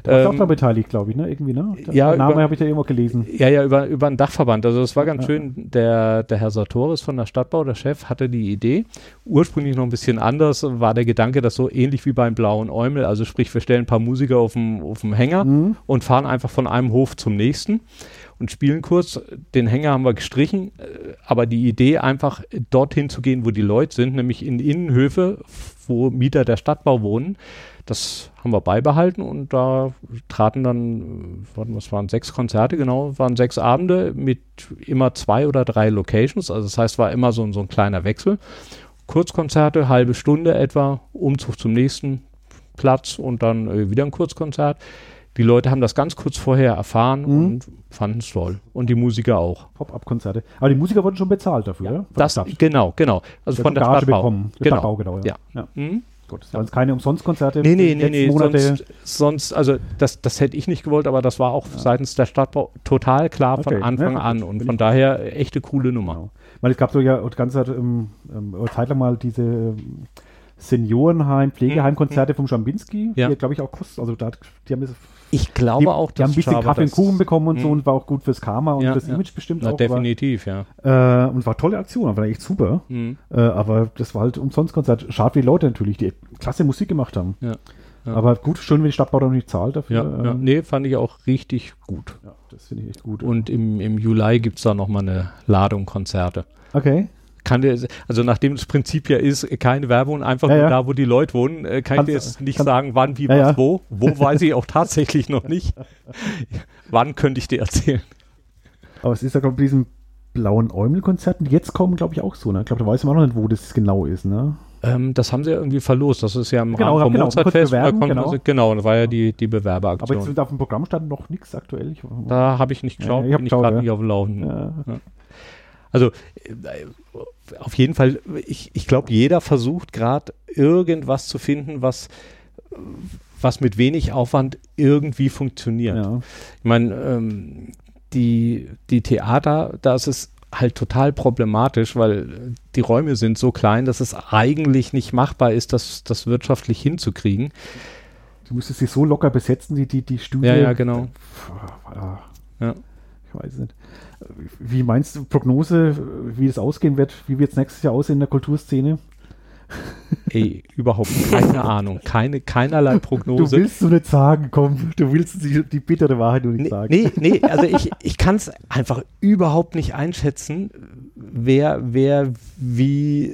Warst ähm, auch da beteiligt, glaube ich, ne? Irgendwie, ne? Der ja, Name habe ich ja irgendwo gelesen. Ja, ja, über, über einen Dachverband. Also das war ganz ja, schön. Der, der Herr Sartoris von der Stadtbau, der Chef, hatte die Idee. Ursprünglich noch ein bisschen anders war der Gedanke, dass so ähnlich wie beim Blauen Eumel, also sprich, wir stellen ein paar Musiker auf dem, auf dem Hänger mhm. und fahren einfach von einem Hof zum nächsten und spielen kurz. Den Hänger haben wir gestrichen, äh, aber die Idee einfach dorthin zu gehen, wo die Leute sind, nämlich in Innenhöfe, wo Mieter der Stadtbau wohnen, Das haben wir beibehalten und da traten dann, was waren sechs Konzerte, genau, waren sechs Abende mit immer zwei oder drei Locations. Also das heißt, war immer so, so ein kleiner Wechsel. Kurzkonzerte, halbe Stunde etwa, Umzug zum nächsten Platz und dann äh, wieder ein Kurzkonzert. Die Leute haben das ganz kurz vorher erfahren mhm. und fanden es toll. Und die Musiker auch. Pop-up-Konzerte. Aber die Musiker wurden schon bezahlt dafür, ja? Das, genau, genau. Also von der Gage Stadtbau. Bekommen. Genau. Stadtbau, genau. Ja. ja. Mhm. Gut, das waren keine Umsonstkonzerte. Nee, nee, nee, nee. Monate. Sonst, sonst, also das, das hätte ich nicht gewollt, aber das war auch ja. seitens der Stadtbau total klar okay. von Anfang ja, an und von daher echte coole Nummer. Genau. Weil es gab so ja die ganze Zeit, ähm, ähm, Zeit lang mal diese ähm, Seniorenheim, Pflegeheimkonzerte mhm. vom Schambinski, ja. die glaube ich auch kosten. Also da, die haben das ich glaube die, auch, dass Die haben ein bisschen Kaffee und Kuchen bekommen und mh. so und war auch gut fürs Karma und ja, das ja. Image bestimmt Na, auch. Definitiv, war, ja. Äh, und war tolle Aktion, war echt super. Mhm. Äh, aber das war halt umsonst Konzert. Schade für die Leute natürlich, die klasse Musik gemacht haben. Ja. Ja. Aber gut, schön, wenn die Stadtbau noch nicht zahlt dafür. Ja, ja. Ähm, nee, fand ich auch richtig gut. Ja, das finde ich echt gut. Und im, im Juli gibt es da nochmal eine Ladung Konzerte. Okay kann der, also nachdem das Prinzip ja ist, keine Werbung, einfach ja, nur ja. da, wo die Leute wohnen, äh, kann kannst, ich jetzt nicht kannst, sagen, wann, wie, ja, was, wo. Wo weiß ich auch tatsächlich noch nicht. wann könnte ich dir erzählen? Aber es ist ja, glaube ich, diesen blauen Eumel-Konzerten, die jetzt kommen, glaube ich, auch so. Ne? Ich glaube, da weiß man auch noch nicht, wo das genau ist. Ne? Ähm, das haben sie ja irgendwie verlost. Das ist ja im genau, Rahmen vom genau, Mozartfest. Genau. genau, das war ja die, die Bewerberaktion. Aber jetzt auf dem Programm stand noch nichts aktuell. Ich, da habe ich nicht geschaut, ja, ich bin ich gerade nicht auf dem Laufenden. Ja. Also äh, auf jeden Fall, ich, ich glaube, jeder versucht gerade irgendwas zu finden, was, was mit wenig Aufwand irgendwie funktioniert. Ja. Ich meine, ähm, die, die Theater, da ist es halt total problematisch, weil die Räume sind so klein, dass es eigentlich nicht machbar ist, das, das wirtschaftlich hinzukriegen. Du müsstest sie so locker besetzen, die, die, die Studie. Ja, ja, genau. Ja. Ich weiß nicht. Wie meinst du, Prognose, wie es ausgehen wird? Wie wird es nächstes Jahr aussehen in der Kulturszene? Ey, überhaupt keine Ahnung. Keine, keinerlei Prognose. Du willst so nicht sagen, komm, du willst die, die bittere Wahrheit nur nicht nee, sagen. Nee, nee, also ich, ich kann es einfach überhaupt nicht einschätzen, wer, wer wie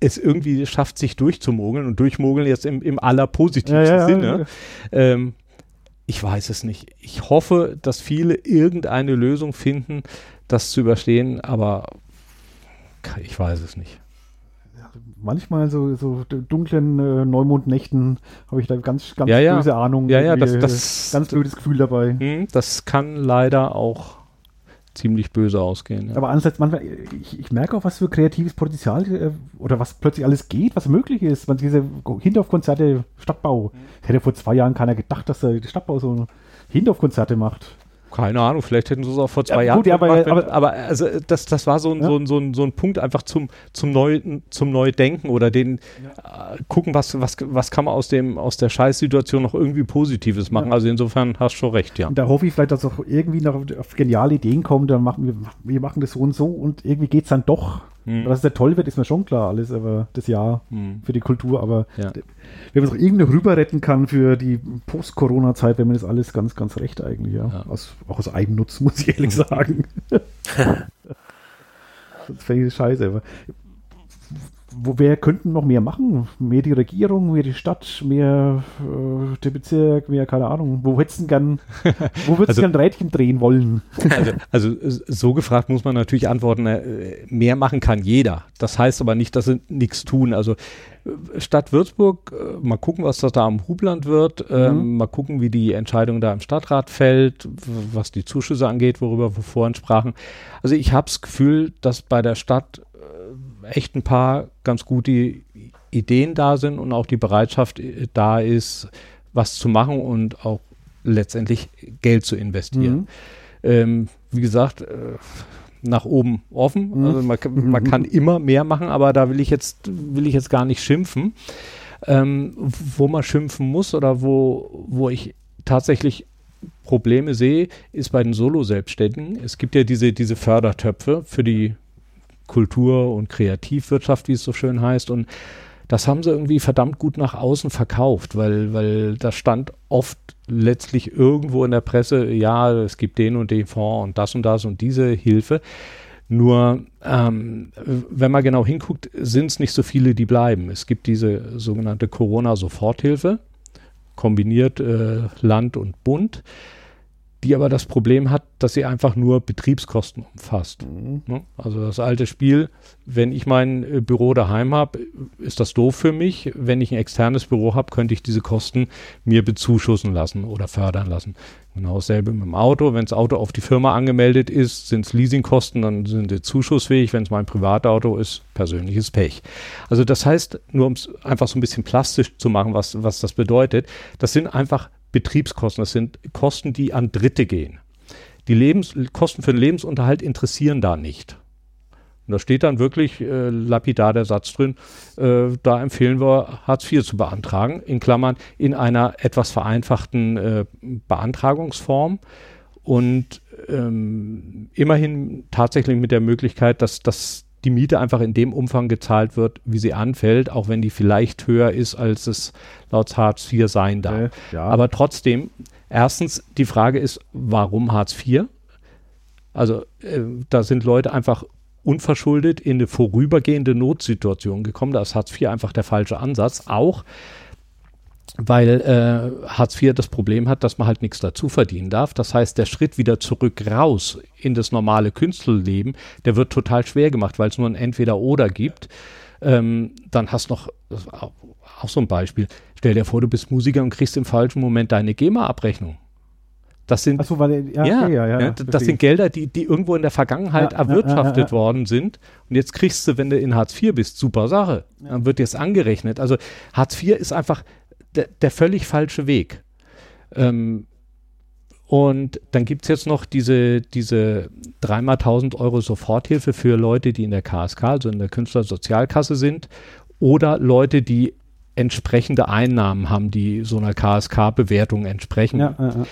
es irgendwie schafft, sich durchzumogeln und durchmogeln jetzt im, im allerpositivsten ja, ja, Sinne. Ja, ähm, ich weiß es nicht. Ich hoffe, dass viele irgendeine Lösung finden, das zu überstehen, aber ich weiß es nicht. Manchmal so, so dunklen äh, Neumondnächten habe ich da ganz, ganz ja, ja. böse Ahnung. Ja, ja, das, das, ganz blödes Gefühl dabei. Hm, das kann leider auch ziemlich böse ausgehen. Ja. Aber andererseits, manchmal, ich, ich, merke auch, was für kreatives Potenzial äh, oder was plötzlich alles geht, was möglich ist. Man, diese Hindorf-Konzerte, Stadtbau. Mhm. Hätte vor zwei Jahren keiner gedacht, dass der Stadtbau so Hindorf-Konzerte macht. Keine Ahnung, vielleicht hätten sie es auch vor zwei ja, Jahren gut, ja, aber, aber, aber, also das, das war so ein, ja. so, ein, so, ein, so ein Punkt einfach zum, zum, Neu, zum Neudenken oder den äh, gucken, was, was, was kann man aus, dem, aus der Scheißsituation noch irgendwie Positives machen. Also insofern hast du schon recht, ja. Und da hoffe ich vielleicht, dass auch irgendwie noch auf geniale Ideen kommen, dann machen wir, wir machen das so und so und irgendwie geht es dann doch. Hm. Dass es toll wird, ist mir schon klar alles, aber das Jahr hm. für die Kultur, aber ja. wenn man es auch irgendwie rüber retten kann für die Post-Corona-Zeit, wenn man das alles ganz, ganz recht eigentlich, ja. ja. Aus, auch aus Eigennutz, muss ich ehrlich sagen. das fände ich scheiße. Aber wo, wer könnten noch mehr machen? Mehr die Regierung, mehr die Stadt, mehr äh, der Bezirk, mehr, keine Ahnung. Wo hättest du gern, wo würdest also, du gern Rädchen drehen wollen? Also, also, so gefragt muss man natürlich antworten, äh, mehr machen kann jeder. Das heißt aber nicht, dass sie nichts tun. Also äh, Stadt Würzburg, äh, mal gucken, was das da am Hubland wird, ähm, mhm. mal gucken, wie die Entscheidung da im Stadtrat fällt, was die Zuschüsse angeht, worüber wir vorhin sprachen. Also ich habe das Gefühl, dass bei der Stadt echt ein paar ganz gute Ideen da sind und auch die Bereitschaft äh, da ist, was zu machen und auch letztendlich Geld zu investieren. Mhm. Ähm, wie gesagt, äh, nach oben offen. Mhm. Also man, man, kann immer mehr machen, aber da will ich jetzt, will ich jetzt gar nicht schimpfen. Ähm, wo man schimpfen muss oder wo, wo ich tatsächlich Probleme sehe, ist bei den Solo-Selbstständigen. Es gibt ja diese, diese Fördertöpfe für die Kultur- und Kreativwirtschaft, wie es so schön heißt. Und das haben sie irgendwie verdammt gut nach außen verkauft, weil, weil da stand oft letztlich irgendwo in der Presse, ja, es gibt den und den Fonds und das und das und diese Hilfe. Nur, ähm, wenn man genau hinguckt, sind es nicht so viele, die bleiben. Es gibt diese sogenannte Corona-Soforthilfe kombiniert äh, Land und Bund die aber das Problem hat, dass sie einfach nur Betriebskosten umfasst. Mhm. Ne? Also das alte Spiel, wenn ich mein äh, Büro daheim habe, ist das doof für mich. Wenn ich ein externes Büro habe, könnte ich diese Kosten mir bezuschussen lassen oder fördern lassen. Genau dasselbe mit dem Auto. Wenn das Auto auf die Firma angemeldet ist, sind es Leasingkosten, dann sind sie zuschussfähig. Wenn es mein Privatauto ist, persönliches Pech. Also das heißt, nur um es einfach so ein bisschen plastisch zu machen, was, was das bedeutet, das sind einfach Betriebskosten. Das sind Kosten, die an Dritte gehen. Die Lebens Kosten für den Lebensunterhalt interessieren da nicht. Und da steht dann wirklich äh, lapidar der Satz drin, äh, da empfehlen wir Hartz IV zu beantragen, in Klammern in einer etwas vereinfachten äh, Beantragungsform und ähm, immerhin tatsächlich mit der Möglichkeit, dass, dass die Miete einfach in dem Umfang gezahlt wird, wie sie anfällt, auch wenn die vielleicht höher ist, als es laut Hartz IV sein darf. Äh, ja. Aber trotzdem, erstens, die Frage ist, warum Hartz IV? Also äh, da sind Leute einfach unverschuldet in eine vorübergehende Notsituation gekommen. Da ist Hartz IV einfach der falsche Ansatz. Auch weil äh, Hartz IV das Problem hat, dass man halt nichts dazu verdienen darf. Das heißt, der Schritt wieder zurück raus in das normale Künstlerleben, der wird total schwer gemacht, weil es nur ein Entweder-Oder gibt. Ähm, dann hast noch auch, auch so ein Beispiel. Stell dir vor, du bist Musiker und kriegst im falschen Moment deine GEMA-Abrechnung. Das sind, so, weil, ja, ja, okay, ja, ja, das sind Gelder, die, die irgendwo in der Vergangenheit erwirtschaftet worden sind. Und jetzt kriegst du, wenn du in Hartz IV bist, super Sache. Dann wird dir es angerechnet. Also Hartz IV ist einfach der, der völlig falsche Weg. Ähm, und dann gibt es jetzt noch diese, diese dreimal 1000 Euro Soforthilfe für Leute, die in der KSK, also in der Künstlersozialkasse sind, oder Leute, die entsprechende Einnahmen haben, die so einer KSK-Bewertung entsprechen. Ja, ja, ja.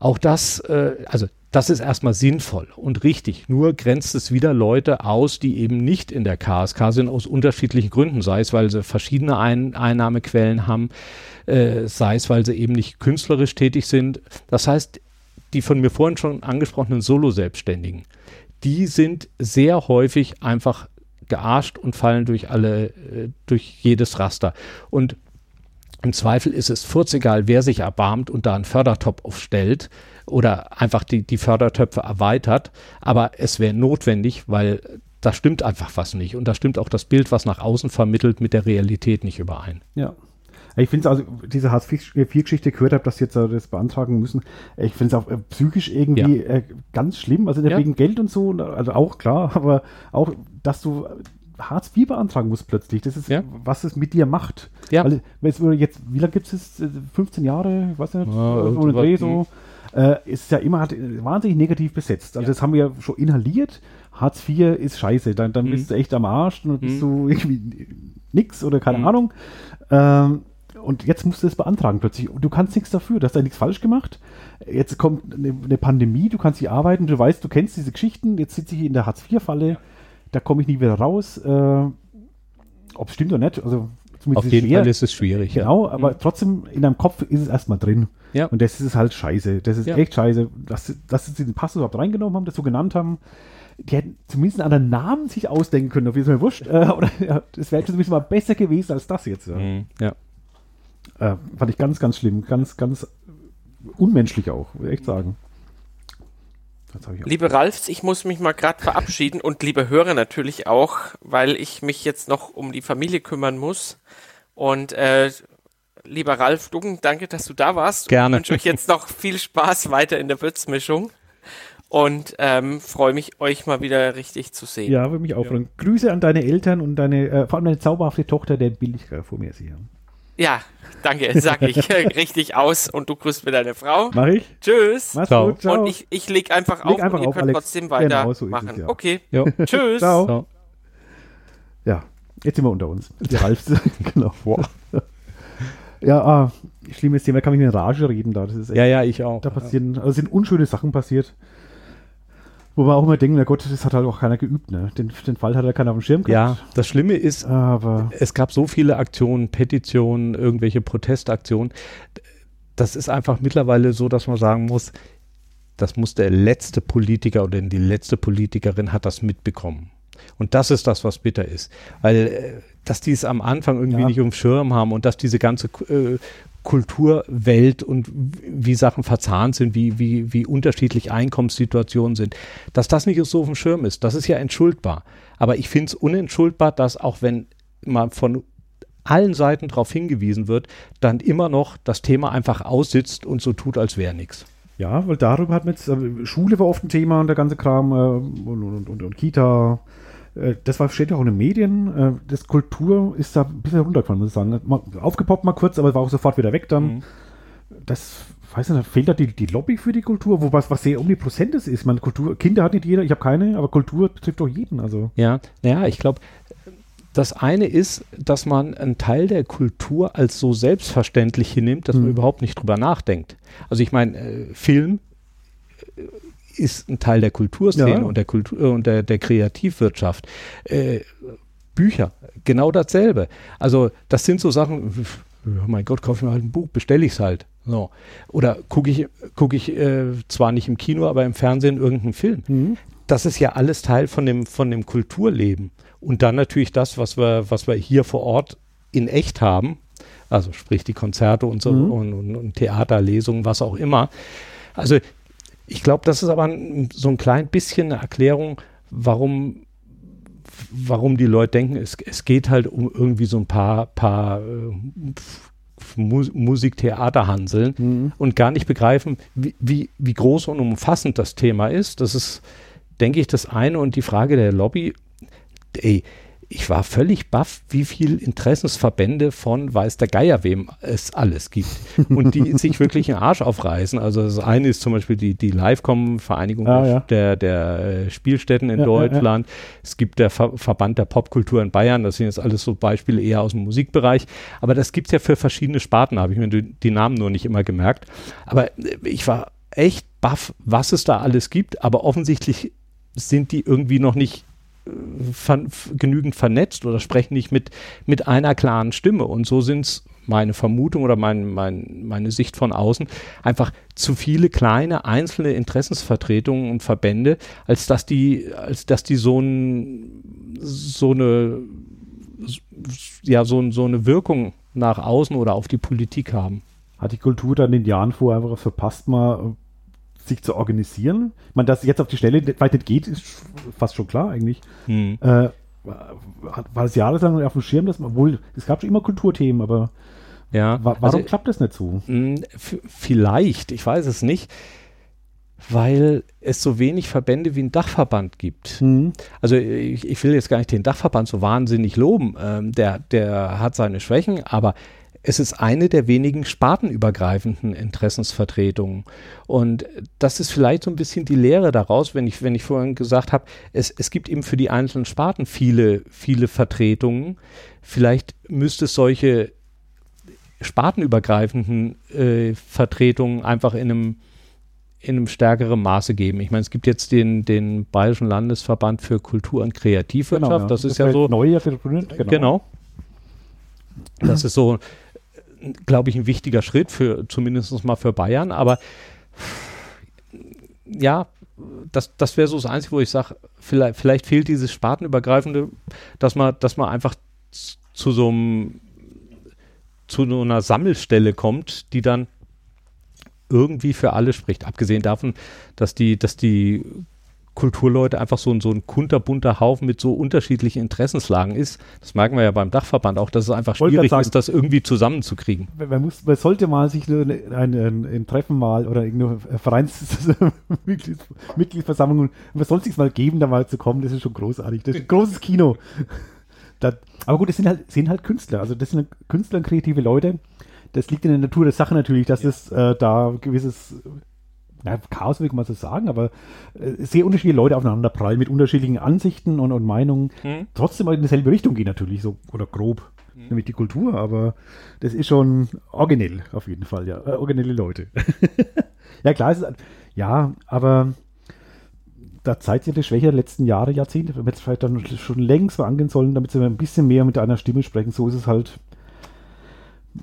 Auch das, äh, also das ist erstmal sinnvoll und richtig. Nur grenzt es wieder Leute aus, die eben nicht in der KSK sind, aus unterschiedlichen Gründen. Sei es, weil sie verschiedene Ein Einnahmequellen haben, äh, sei es, weil sie eben nicht künstlerisch tätig sind. Das heißt, die von mir vorhin schon angesprochenen Solo-Selbstständigen, die sind sehr häufig einfach gearscht und fallen durch alle, äh, durch jedes Raster. Und im Zweifel ist es furzegal, wer sich erbarmt und da einen Fördertopf aufstellt oder einfach die, die Fördertöpfe erweitert. Aber es wäre notwendig, weil da stimmt einfach was nicht. Und da stimmt auch das Bild, was nach außen vermittelt, mit der Realität nicht überein. Ja. Ich finde es also, diese Hartz-IV-Geschichte gehört habe, dass sie jetzt das beantragen müssen. Ich finde es auch äh, psychisch irgendwie ja. äh, ganz schlimm. Also ja. wegen Geld und so, also auch klar, aber auch, dass du Hartz IV beantragen musst plötzlich. Das ist, ja. was es mit dir macht. Ja. Weil, jetzt, wie lange gibt es 15 Jahre? Ich weiß nicht, ja, ohne Dreh so äh, ist ja immer hat, wahnsinnig negativ besetzt. Also ja. das haben wir ja schon inhaliert. Hartz IV ist scheiße, dann, dann mhm. bist du echt am Arsch, dann bist mhm. du irgendwie nix oder keine mhm. Ahnung. Ähm, und jetzt musst du es beantragen plötzlich. Und du kannst nichts dafür, du hast da nichts falsch gemacht. Jetzt kommt eine, eine, Pandemie, du kannst hier arbeiten, du weißt, du kennst diese Geschichten, jetzt sitze ich in der Hartz-IV-Falle, ja. da komme ich nie wieder raus. Äh, Ob es stimmt oder nicht, also Auf jeden schwer. Fall ist es schwierig. Genau, ja. aber mhm. trotzdem in deinem Kopf ist es erstmal drin. Ja. Und das ist halt scheiße. Das ist ja. echt scheiße. Dass, dass sie den Pass überhaupt reingenommen haben, das so genannt haben. Die hätten zumindest einen anderen Namen sich ausdenken können, auf jeden Fall wurscht. Äh, oder ja, das wäre zumindest mal besser gewesen als das jetzt. Ja. Mhm. ja. Äh, fand ich ganz, ganz schlimm. Ganz, ganz unmenschlich auch, würde ich echt sagen. Liebe Ralfs, ich muss mich mal gerade verabschieden und liebe Hörer natürlich auch, weil ich mich jetzt noch um die Familie kümmern muss. Und äh, lieber Ralf Duggen, danke, dass du da warst. Gerne. Ich wünsche euch jetzt noch viel Spaß weiter in der Würzmischung und ähm, freue mich, euch mal wieder richtig zu sehen. Ja, würde mich auch freuen. Ja. Grüße an deine Eltern und deine, äh, vor allem deine zauberhafte Tochter, der ich vor mir sehen. Ja, danke, sag ich richtig aus und du grüßt mir deine Frau. Mach ich. Tschüss. Mach's ciao. gut, ciao. Und ich, ich leg einfach leg auf einfach und ihr auf, könnt Alex. trotzdem weitermachen. Genau, so es, ja. Okay. Jo. Tschüss. Ciao. ciao. Ja, jetzt sind wir unter uns. Die Ralf, genau. Wow. Ja, ah, schlimmes Thema, da kann ich mit Rage reden da. Das ist echt, ja, ja, ich auch. Da passieren, also sind unschöne Sachen passiert. Wo wir auch immer denken, na Gott, das hat halt auch keiner geübt, ne? Den, den Fall hat ja keiner auf dem Schirm gehabt. Ja, das Schlimme ist, aber es gab so viele Aktionen, Petitionen, irgendwelche Protestaktionen. Das ist einfach mittlerweile so, dass man sagen muss, das muss der letzte Politiker oder die letzte Politikerin hat das mitbekommen. Und das ist das, was bitter ist. Weil, äh, dass die es am Anfang irgendwie ja. nicht auf dem Schirm haben und dass diese ganze äh, Kulturwelt und wie Sachen verzahnt sind, wie, wie, wie unterschiedlich Einkommenssituationen sind, dass das nicht so auf dem Schirm ist, das ist ja entschuldbar. Aber ich finde es unentschuldbar, dass auch wenn man von allen Seiten darauf hingewiesen wird, dann immer noch das Thema einfach aussitzt und so tut, als wäre nichts. Ja, weil darüber hat man jetzt, äh, Schule war oft ein Thema und der ganze Kram äh, und, und, und, und, Kita. Äh, das war, steht ja auch in den Medien. Äh, das Kultur ist da ein bisschen runtergefallen, muss ich sagen. Aufgepoppt mal kurz, aber war auch sofort wieder weg dann. Mhm. Das, weiß nicht, fehlt da die, die Lobby für die Kultur, wo was, was sehr omnipräsentes ist. Man, Kultur, Kinder hat nicht jeder, ich habe keine, aber Kultur betrifft doch jeden. Also. Ja, naja, ich glaube, das eine ist, dass man einen Teil der Kultur als so selbstverständlich hinnimmt, dass mhm. man überhaupt nicht drüber nachdenkt. Also ich meine, äh, Film ist ein Teil der Kulturszene ja. und der Kultur äh, und der, der Kreativwirtschaft. Äh, Bücher, genau dasselbe. Also das sind so Sachen, oh mein Gott, kaufe ich mir halt ein Buch, bestelle ich es halt. So. Oder gucke ich, guck ich äh, zwar nicht im Kino, aber im Fernsehen irgendeinen Film. Mhm. Das ist ja alles Teil von dem, von dem Kulturleben. Und dann natürlich das, was wir, was wir hier vor Ort in echt haben, also sprich die Konzerte und so mhm. und, und, und, Theaterlesungen, was auch immer. Also ich glaube, das ist aber ein, so ein klein bisschen eine Erklärung, warum, warum die Leute denken, es, es geht halt um irgendwie so ein paar, paar äh, Musik-Theaterhanseln mhm. und gar nicht begreifen, wie, wie, wie groß und umfassend das Thema ist. Das ist, denke ich, das eine. Und die Frage der Lobby ey, ich war völlig baff, wie viel Interessensverbände von weiß der Geier wem es alles gibt und die sich wirklich einen Arsch aufreißen. Also das eine ist zum Beispiel die, die Livecom Vereinigung ah, ja. der, der äh, Spielstätten in ja, Deutschland. Ja, es gibt der Ver Verband der Popkultur in Bayern. Das sind jetzt alles so Beispiele eher aus dem Musikbereich. Aber das gibt es ja für verschiedene Sparten, habe ich mir die, die Namen nur nicht immer gemerkt. Aber äh, ich war echt baff, was es da alles gibt. Aber offensichtlich sind die irgendwie noch nicht ver genügend vernetzt oder sprechen nicht mit, mit einer klaren Stimme. Und so sind es meine Vermutung oder mein, mein, meine Sicht von außen, einfach zu viele kleine einzelne Interessensvertretungen und Verbände, als dass die, als dass die so, ein, so eine ja, so, so eine Wirkung nach außen oder auf die Politik haben. Hat die Kultur dann in den Jahren vorher einfach verpasst, mal sich zu organisieren. Ich meine, dass jetzt auf die Stelle weit nicht geht, ist fast schon klar eigentlich. Hm. Äh, war es jahrelang auf dem Schirm, dass man wohl, es gab schon immer Kulturthemen, aber ja, wa warum also, klappt das nicht so? Hm, vielleicht, ich weiß es nicht, weil es so wenig Verbände wie ein Dachverband gibt. Mhm. Also ich, ich, will jetzt gar nicht den Dachverband so wahnsinnig loben, ähm, der, der hat seine Schwächen, aber es ist eine der wenigen spartenübergreifenden Interessensvertretungen. Und das ist vielleicht so ein bisschen die Lehre daraus, wenn ich, wenn ich vorhin gesagt habe, es, es gibt eben für die einzelnen Sparten viele, viele Vertretungen. Vielleicht müsste es solche spartenübergreifenden äh, Vertretungen einfach in einem in einem stärkeren Maße geben. Ich meine, es gibt jetzt den, den Bayerischen Landesverband für Kultur und Kreativwirtschaft. Genau, ja. Das, das ist ja so. Neu genau. genau. Das ist so glaube ich, ein wichtiger Schritt für zumindest mal für Bayern. Aber ja, das, das wäre so das Einzige, wo ich sage, vielleicht, vielleicht fehlt dieses Spartenübergreifende, dass man, dass man einfach zu so einem zu einer Sammelstelle kommt, die dann irgendwie für alle spricht. Abgesehen davon, dass die, dass die Kulturleute einfach so, so ein kunterbunter Haufen mit so unterschiedlichen Interessenslagen ist. Das merken wir ja beim Dachverband auch, dass es einfach schwierig sagen, ist, das irgendwie zusammenzukriegen. Man, muss, man sollte mal sich ein, ein, ein, ein Treffen mal oder irgendeine Vereinsmitgliedsversammlung, man sollte sich mal geben, da mal zu kommen, das ist schon großartig. Das ist ein großes Kino. Das, aber gut, das sind halt, sind halt Künstler, also das sind Künstler und kreative Leute. Das liegt in der Natur der Sache natürlich, dass ja. es äh, da gewisses na, Chaos will man so sagen, aber äh, sehr unterschiedliche Leute aufeinander prallen mit unterschiedlichen Ansichten und, und Meinungen. Hm. Trotzdem in dieselbe Richtung gehen natürlich, so oder grob, hm. nämlich die Kultur, aber das ist schon originell auf jeden Fall, ja. Äh, originelle Leute. ja, klar, es ist, ja, aber da zeigt sich die Schwäche der letzten Jahre, Jahrzehnte, wenn wir jetzt vielleicht dann schon längst mal angehen sollen, damit sie ein bisschen mehr mit einer Stimme sprechen, so ist es halt.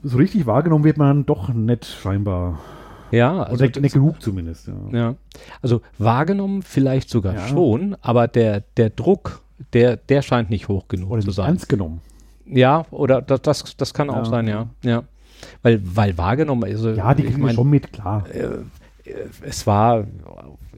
So richtig wahrgenommen wird man doch nicht scheinbar. Ja, also Oder nicht genug zumindest. Ja. ja. also wahrgenommen vielleicht sogar ja. schon, aber der, der Druck, der, der scheint nicht hoch genug oder zu sein. Ernst genommen. Ja, oder das, das, das kann auch ja. sein, ja. ja. weil, weil wahrgenommen, also ja, die kriegen ich mein, schon mit, klar. Äh, es war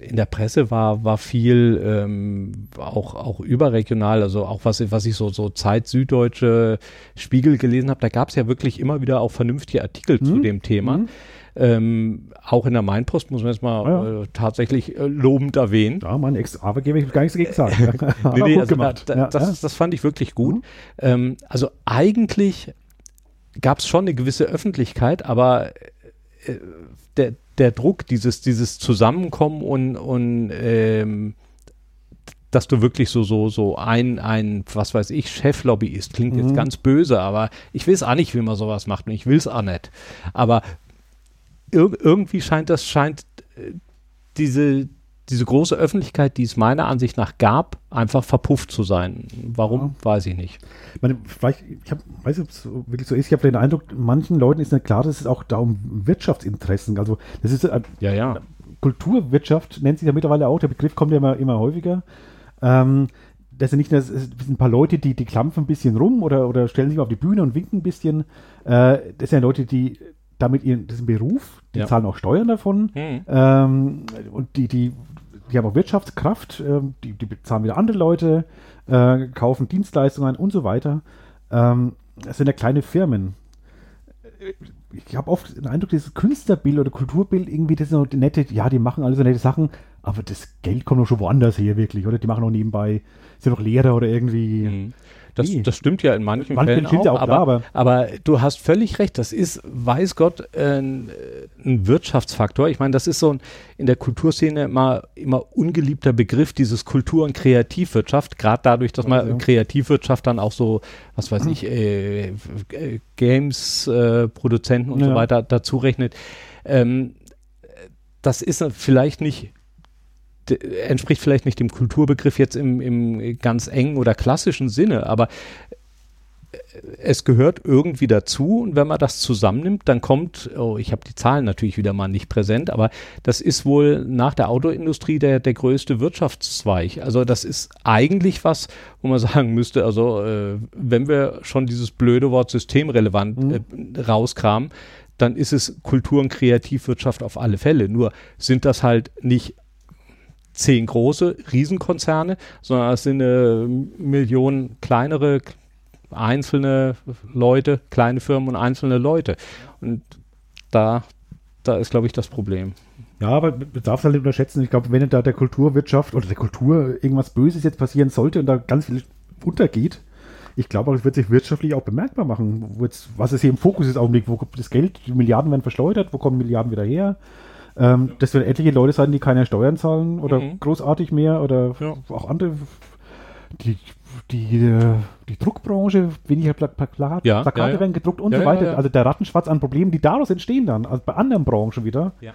in der Presse war, war viel ähm, auch, auch überregional, also auch was, was ich so, so Zeit Süddeutsche Spiegel gelesen habe, da gab es ja wirklich immer wieder auch vernünftige Artikel mhm. zu dem Thema. Mhm. Ähm, auch in der Mainpost muss man jetzt mal ja. äh, tatsächlich äh, lobend erwähnen. Ja, mein Ex-Arbeitgeber, ich gar nichts dagegen sagen. nee, nee, also da, da, ja, das, das fand ich wirklich gut. Mhm. Ähm, also eigentlich gab es schon eine gewisse Öffentlichkeit, aber äh, der, der Druck, dieses, dieses Zusammenkommen und, und ähm, dass du wirklich so, so, so ein, ein, was weiß ich, Cheflobbyist, klingt mhm. jetzt ganz böse, aber ich weiß auch nicht, wie man sowas macht und ich will es auch nicht. Aber ir irgendwie scheint das, scheint äh, diese, diese große Öffentlichkeit, die es meiner Ansicht nach gab, einfach verpufft zu sein. Warum, ja. weiß ich nicht. Ich, meine, vielleicht, ich hab, weiß nicht, ob es wirklich so ist. Ich habe den Eindruck, manchen Leuten ist nicht klar, dass es auch da um Wirtschaftsinteressen, also das ist äh, ja, ja. Kulturwirtschaft nennt sich ja mittlerweile auch, der Begriff kommt ja immer, immer häufiger. Ähm, das sind nicht nur das sind ein paar Leute, die, die klampfen ein bisschen rum oder, oder stellen sich auf die Bühne und winken ein bisschen. Äh, das sind ja Leute, die damit ihren, ein Beruf, die ja. zahlen auch Steuern davon mhm. ähm, und die, die die haben auch Wirtschaftskraft, äh, die, die bezahlen wieder andere Leute, äh, kaufen Dienstleistungen und so weiter. Ähm, das sind ja kleine Firmen. Ich habe oft den Eindruck, dieses Künstlerbild oder Kulturbild, irgendwie, das sind so nette, ja, die machen alle so nette Sachen, aber das Geld kommt doch schon woanders her, wirklich, oder? Die machen auch nebenbei, sind doch Lehrer oder irgendwie. Mhm. Das, das stimmt ja in manchen Fällen auch, auch aber, klar, aber, aber, du hast völlig recht, das ist, weiß Gott, äh, ein Wirtschaftsfaktor. Ich meine, das ist so ein, in der Kulturszene immer, immer ungeliebter Begriff, dieses Kultur- und Kreativwirtschaft, gerade dadurch, dass man ja. Kreativwirtschaft dann auch so, was weiß ich, äh, äh Games-Produzenten äh, und ja. so weiter dazu rechnet. Ähm, das ist vielleicht nicht entspricht vielleicht nicht dem Kulturbegriff jetzt im, im ganz engen oder klassischen Sinne, aber äh, es gehört irgendwie dazu und wenn man das zusammennimmt, dann kommt, oh, ich habe die Zahlen natürlich wieder mal nicht präsent, aber das ist wohl nach der Autoindustrie der, der größte Wirtschaftszweig. Also das ist eigentlich was, wo man sagen müsste, also äh, wenn wir schon dieses blöde Wort systemrelevant mhm. äh, rauskramen, dann ist es Kultur- und Kreativwirtschaft auf alle Fälle. Nur sind das halt nicht zehn große Riesenkonzerne, sondern es sind eine Million kleinere, einzelne Leute, kleine Firmen und einzelne Leute. Und da, da ist, glaube ich, das Problem. Ja, aber man darf es halt nicht unterschätzen. Ich glaube, wenn da der Kulturwirtschaft oder der Kultur irgendwas Böses jetzt passieren sollte und da ganz viel untergeht, ich glaube, es wird sich wirtschaftlich auch bemerkbar machen. Jetzt, was ist hier im Fokus ist, Augenblick, wo kommt das Geld, die Milliarden werden verschleudert, wo kommen Milliarden wieder her? Ähm, das werden etliche Leute sein, die keine Steuern zahlen oder mhm. großartig mehr oder ja. auch andere. Die, die, äh, die Druckbranche, weniger Pla Pla ja, Plakate ja, werden gedruckt und so weiter. Also der Rattenschwarz an Problemen, die daraus entstehen dann, also bei anderen Branchen wieder. Ja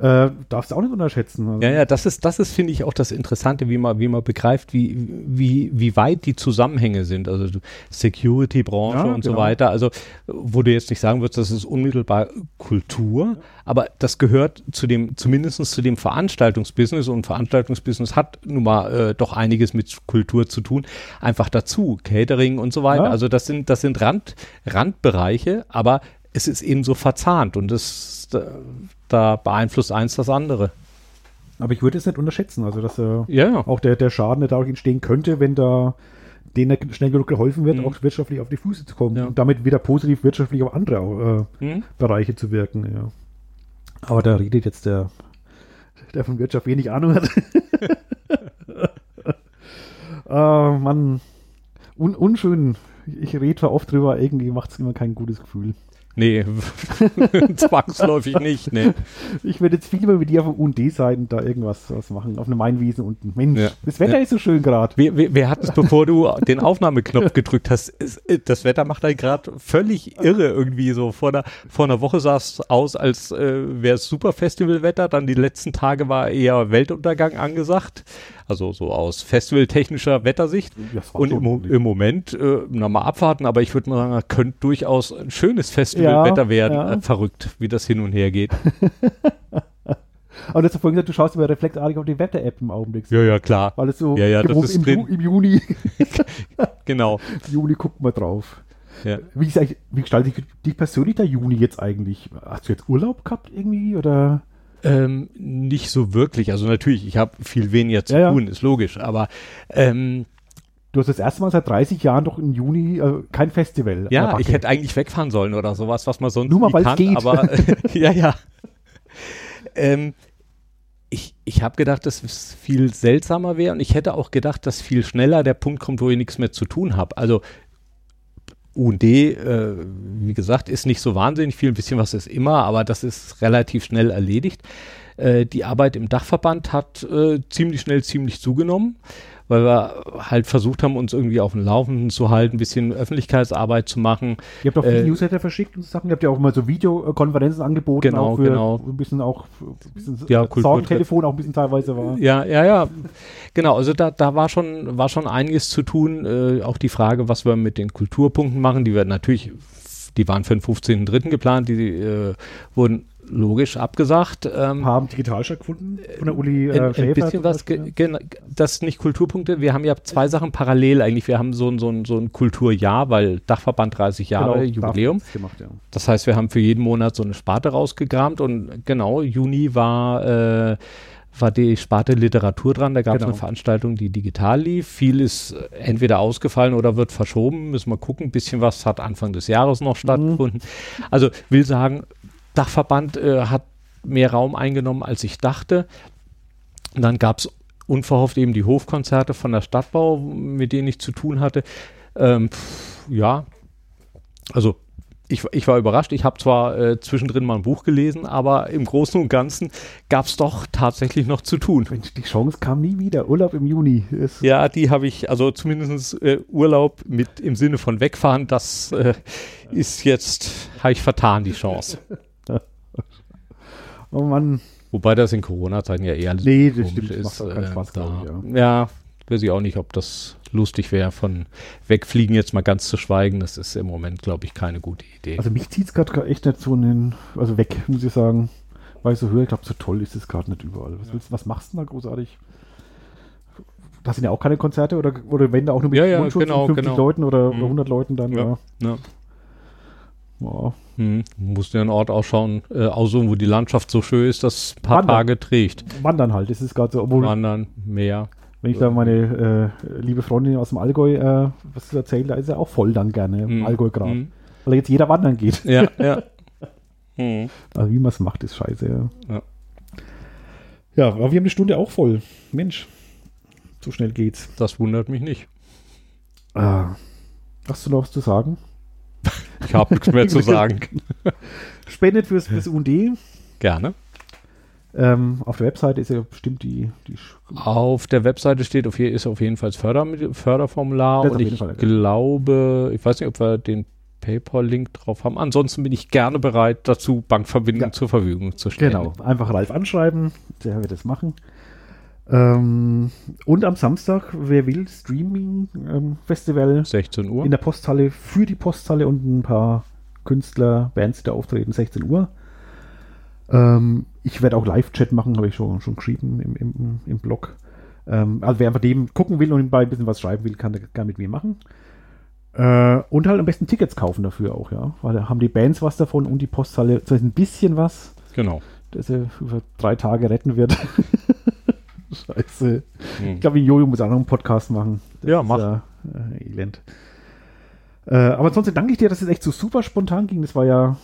äh, darfst du auch nicht unterschätzen. Also. Ja, ja, das ist, das ist, finde ich, auch das Interessante, wie man, wie man begreift, wie, wie, wie weit die Zusammenhänge sind. Also Security-Branche ja, und genau. so weiter. Also, wo du jetzt nicht sagen würdest, das ist unmittelbar Kultur, aber das gehört zu dem, zumindest zu dem Veranstaltungsbusiness und Veranstaltungsbusiness hat nun mal äh, doch einiges mit Kultur zu tun, einfach dazu, Catering und so weiter. Ja. Also das sind, das sind Rand, Randbereiche, aber es ist eben so verzahnt und das, da beeinflusst eins das andere. Aber ich würde es nicht unterschätzen, also dass äh, ja. auch der, der Schaden, der dadurch entstehen könnte, wenn da denen schnell genug geholfen wird, mhm. auch wirtschaftlich auf die Füße zu kommen ja. und damit wieder positiv wirtschaftlich auf andere äh, mhm. Bereiche zu wirken. Ja. Aber da redet jetzt der, der von Wirtschaft wenig Ahnung hat. äh, Mann, Un unschön. Ich rede zwar oft drüber, irgendwie macht es immer kein gutes Gefühl. Nee, zwangsläufig nicht, nee. Ich würde jetzt viel lieber mit dir auf UND-Seiten da irgendwas was machen, auf eine Mainwiese unten. Mensch, ja. das Wetter ja. ist so schön gerade. Wir, wir, wir hatten es, bevor du den Aufnahmeknopf gedrückt hast, das Wetter macht einen gerade völlig irre irgendwie so. Vor einer, vor einer Woche sah es aus, als äh, wäre es super Festivalwetter, dann die letzten Tage war eher Weltuntergang angesagt. Also so aus festivaltechnischer Wettersicht. Und im, im, Moment, äh, na mal abwarten, aber ich würde mal sagen, könnte durchaus ein schönes Festivalwetter ja, werden. Ja. Äh, verrückt, wie das hin und her geht. Aber du hast ja vorhin gesagt, du schaust über reflexartig auf die Wetter-App im Augenblick. Ja, ja, klar. Weil es so ja, ja, das ist im, Ju im Juni. genau. Im Juni guckt man drauf. Ja. Wie, wie gestaltet dich persönlich der Juni jetzt eigentlich? Hast du jetzt Urlaub gehabt irgendwie oder? Ähm, nicht so wirklich. Also natürlich, ich habe viel weniger zu ja, tun, ja. ist logisch. Aber ähm, Du hast das erste Mal seit 30 Jahren doch im Juni äh, kein Festival. Ja, ich hätte eigentlich wegfahren sollen oder sowas, was man sonst Nur mal, weil es geht. Aber ja, ja. Ähm, ich, ich habe gedacht, dass es viel seltsamer wäre und ich hätte auch gedacht, dass viel schneller der Punkt kommt, wo ich nichts mehr zu tun habe. Also UND, äh, wie gesagt, ist nicht so wahnsinnig viel, ein bisschen was ist immer, aber das ist relativ schnell erledigt. Äh, die Arbeit im Dachverband hat äh, ziemlich schnell ziemlich zugenommen weil wir halt versucht haben, uns irgendwie auf dem Laufenden zu halten, ein bisschen Öffentlichkeitsarbeit zu machen. Ihr habt auch äh, Newsletter verschickt und Sachen, ihr habt ja auch mal so Videokonferenzen angeboten, genau, auch für genau. ein bisschen auch ein bisschen ja, Sorgentelefon auch ein bisschen teilweise war. Ja, ja, ja. Genau, also da, da war schon, war schon einiges zu tun. Äh, auch die Frage, was wir mit den Kulturpunkten machen, die werden natürlich die waren für den 15.3. geplant, die äh, wurden logisch abgesagt. Ähm, haben digital stattgefunden von der Uli äh, Schäfer? Ein bisschen was, das sind nicht Kulturpunkte. Wir haben ja zwei Sachen parallel eigentlich. Wir haben so ein, so ein, so ein Kulturjahr, weil Dachverband 30 Jahre genau, Jubiläum. Gemacht, ja. Das heißt, wir haben für jeden Monat so eine Sparte rausgegramt und genau, Juni war äh, war die Sparte Literatur dran. Da gab es genau. eine Veranstaltung, die digital lief. Viel ist entweder ausgefallen oder wird verschoben. Müssen wir gucken. Ein bisschen was hat Anfang des Jahres noch mhm. stattgefunden. Mhm. Also will sagen, Dachverband äh, hat mehr Raum eingenommen, als ich dachte. Und dann gab es unverhofft eben die Hofkonzerte von der Stadtbau, mit denen ich zu tun hatte. Ähm, ja, also ich, ich, war überrascht. Ich habe zwar äh, zwischendrin mal ein Buch gelesen, aber im Großen und Ganzen gab es doch tatsächlich noch zu tun. Mensch, die Chance kam nie wieder. Urlaub im Juni. Ist ja, die habe ich, also zumindest äh, Urlaub mit im Sinne von wegfahren, das äh, ist jetzt, habe ich vertan, die Chance. oh Mann. Wobei das in Corona-Zeiten ja eher nee, das stimmt, ist. Macht auch keinen äh, Spaß, da, ich, ja. ja, weiß ich auch nicht, ob das lustig wäre, von Wegfliegen jetzt mal ganz zu schweigen. Das ist im Moment, glaube ich, keine gute Idee. Also mich zieht es gerade echt nicht so in den, also weg, muss ich sagen. Weil ich so höre, ich glaube, so toll ist es gerade nicht überall. Was, willst, was machst du denn da großartig? Das sind ja auch keine Konzerte oder, oder wenn da auch nur mit ja, ja, genau, 50 genau. Leuten oder, mhm. 100 Leuten dann. Ja. ja. Ja. Hm. Musst dir einen Ort ausschauen, äh, aussuchen, wo die Landschaft so schön ist, dass ein paar Wandern. Tage trägt. Wandern halt, das ist gerade so. Obwohl, Wandern, Meer. Wenn ich da meine äh, liebe Freundin aus dem Allgäu äh, was erzähle, da ist er auch voll dann gerne im mm. Allgäu gerade. Mm. Weil jetzt jeder wandern geht. Ja, ja. mm. Also wie man es macht, ist scheiße. Ja. ja. Ja, aber wir haben eine Stunde auch voll. Mensch, so schnell geht's. Das wundert mich nicht. Ah, hast du noch was zu sagen? Ich habe nichts mehr zu sagen. Spendet fürs, fürs UND. Gerne. Ähm, auf der Webseite ist ja bestimmt die, die Auf der Webseite steht auf hier ist auf jeden Fall das Förder, Förderformular das und ich Fall, glaube, ich weiß nicht, ob wir den PayPal-Link drauf haben. Ansonsten bin ich gerne bereit, dazu Bankverbindungen ja. zur Verfügung zu stellen. Genau, einfach Ralf anschreiben, der wird das machen. Ähm, und am Samstag, wer will, Streaming-Festival. Ähm, 16 Uhr. In der Posthalle, für die Posthalle und ein paar Künstler, Bands, die da auftreten, 16 Uhr. Ähm, ich werde auch Live-Chat machen, habe ich schon, schon geschrieben im, im, im Blog. Ähm, also wer einfach dem gucken will und bei ein bisschen was schreiben will, kann der mit mir machen. Äh, und halt am besten Tickets kaufen dafür auch, ja. Weil da haben die Bands was davon und die Posthalle das heißt ein bisschen was. Genau. Dass er über drei Tage retten wird. Scheiße. Hm. Ich glaube, Jojo muss auch noch einen Podcast machen. Das ja, mach. Ja, äh, elend. Äh, aber ansonsten danke ich dir, dass es echt so super spontan ging. Das war ja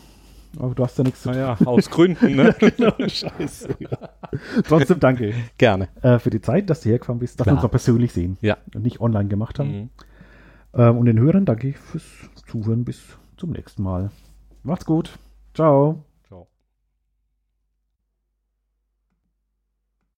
aber du hast ja nichts zu tun. Naja, aus Gründen, ne? genau, scheiße. Trotzdem danke. Gerne. Äh, für die Zeit, dass du hergefahren bist, dass Klar. wir uns noch persönlich sehen. Ja. Und nicht online gemacht haben. Mhm. Ähm, und den Hörern danke ich fürs Zuhören. Bis zum nächsten Mal. Macht's gut. Ciao.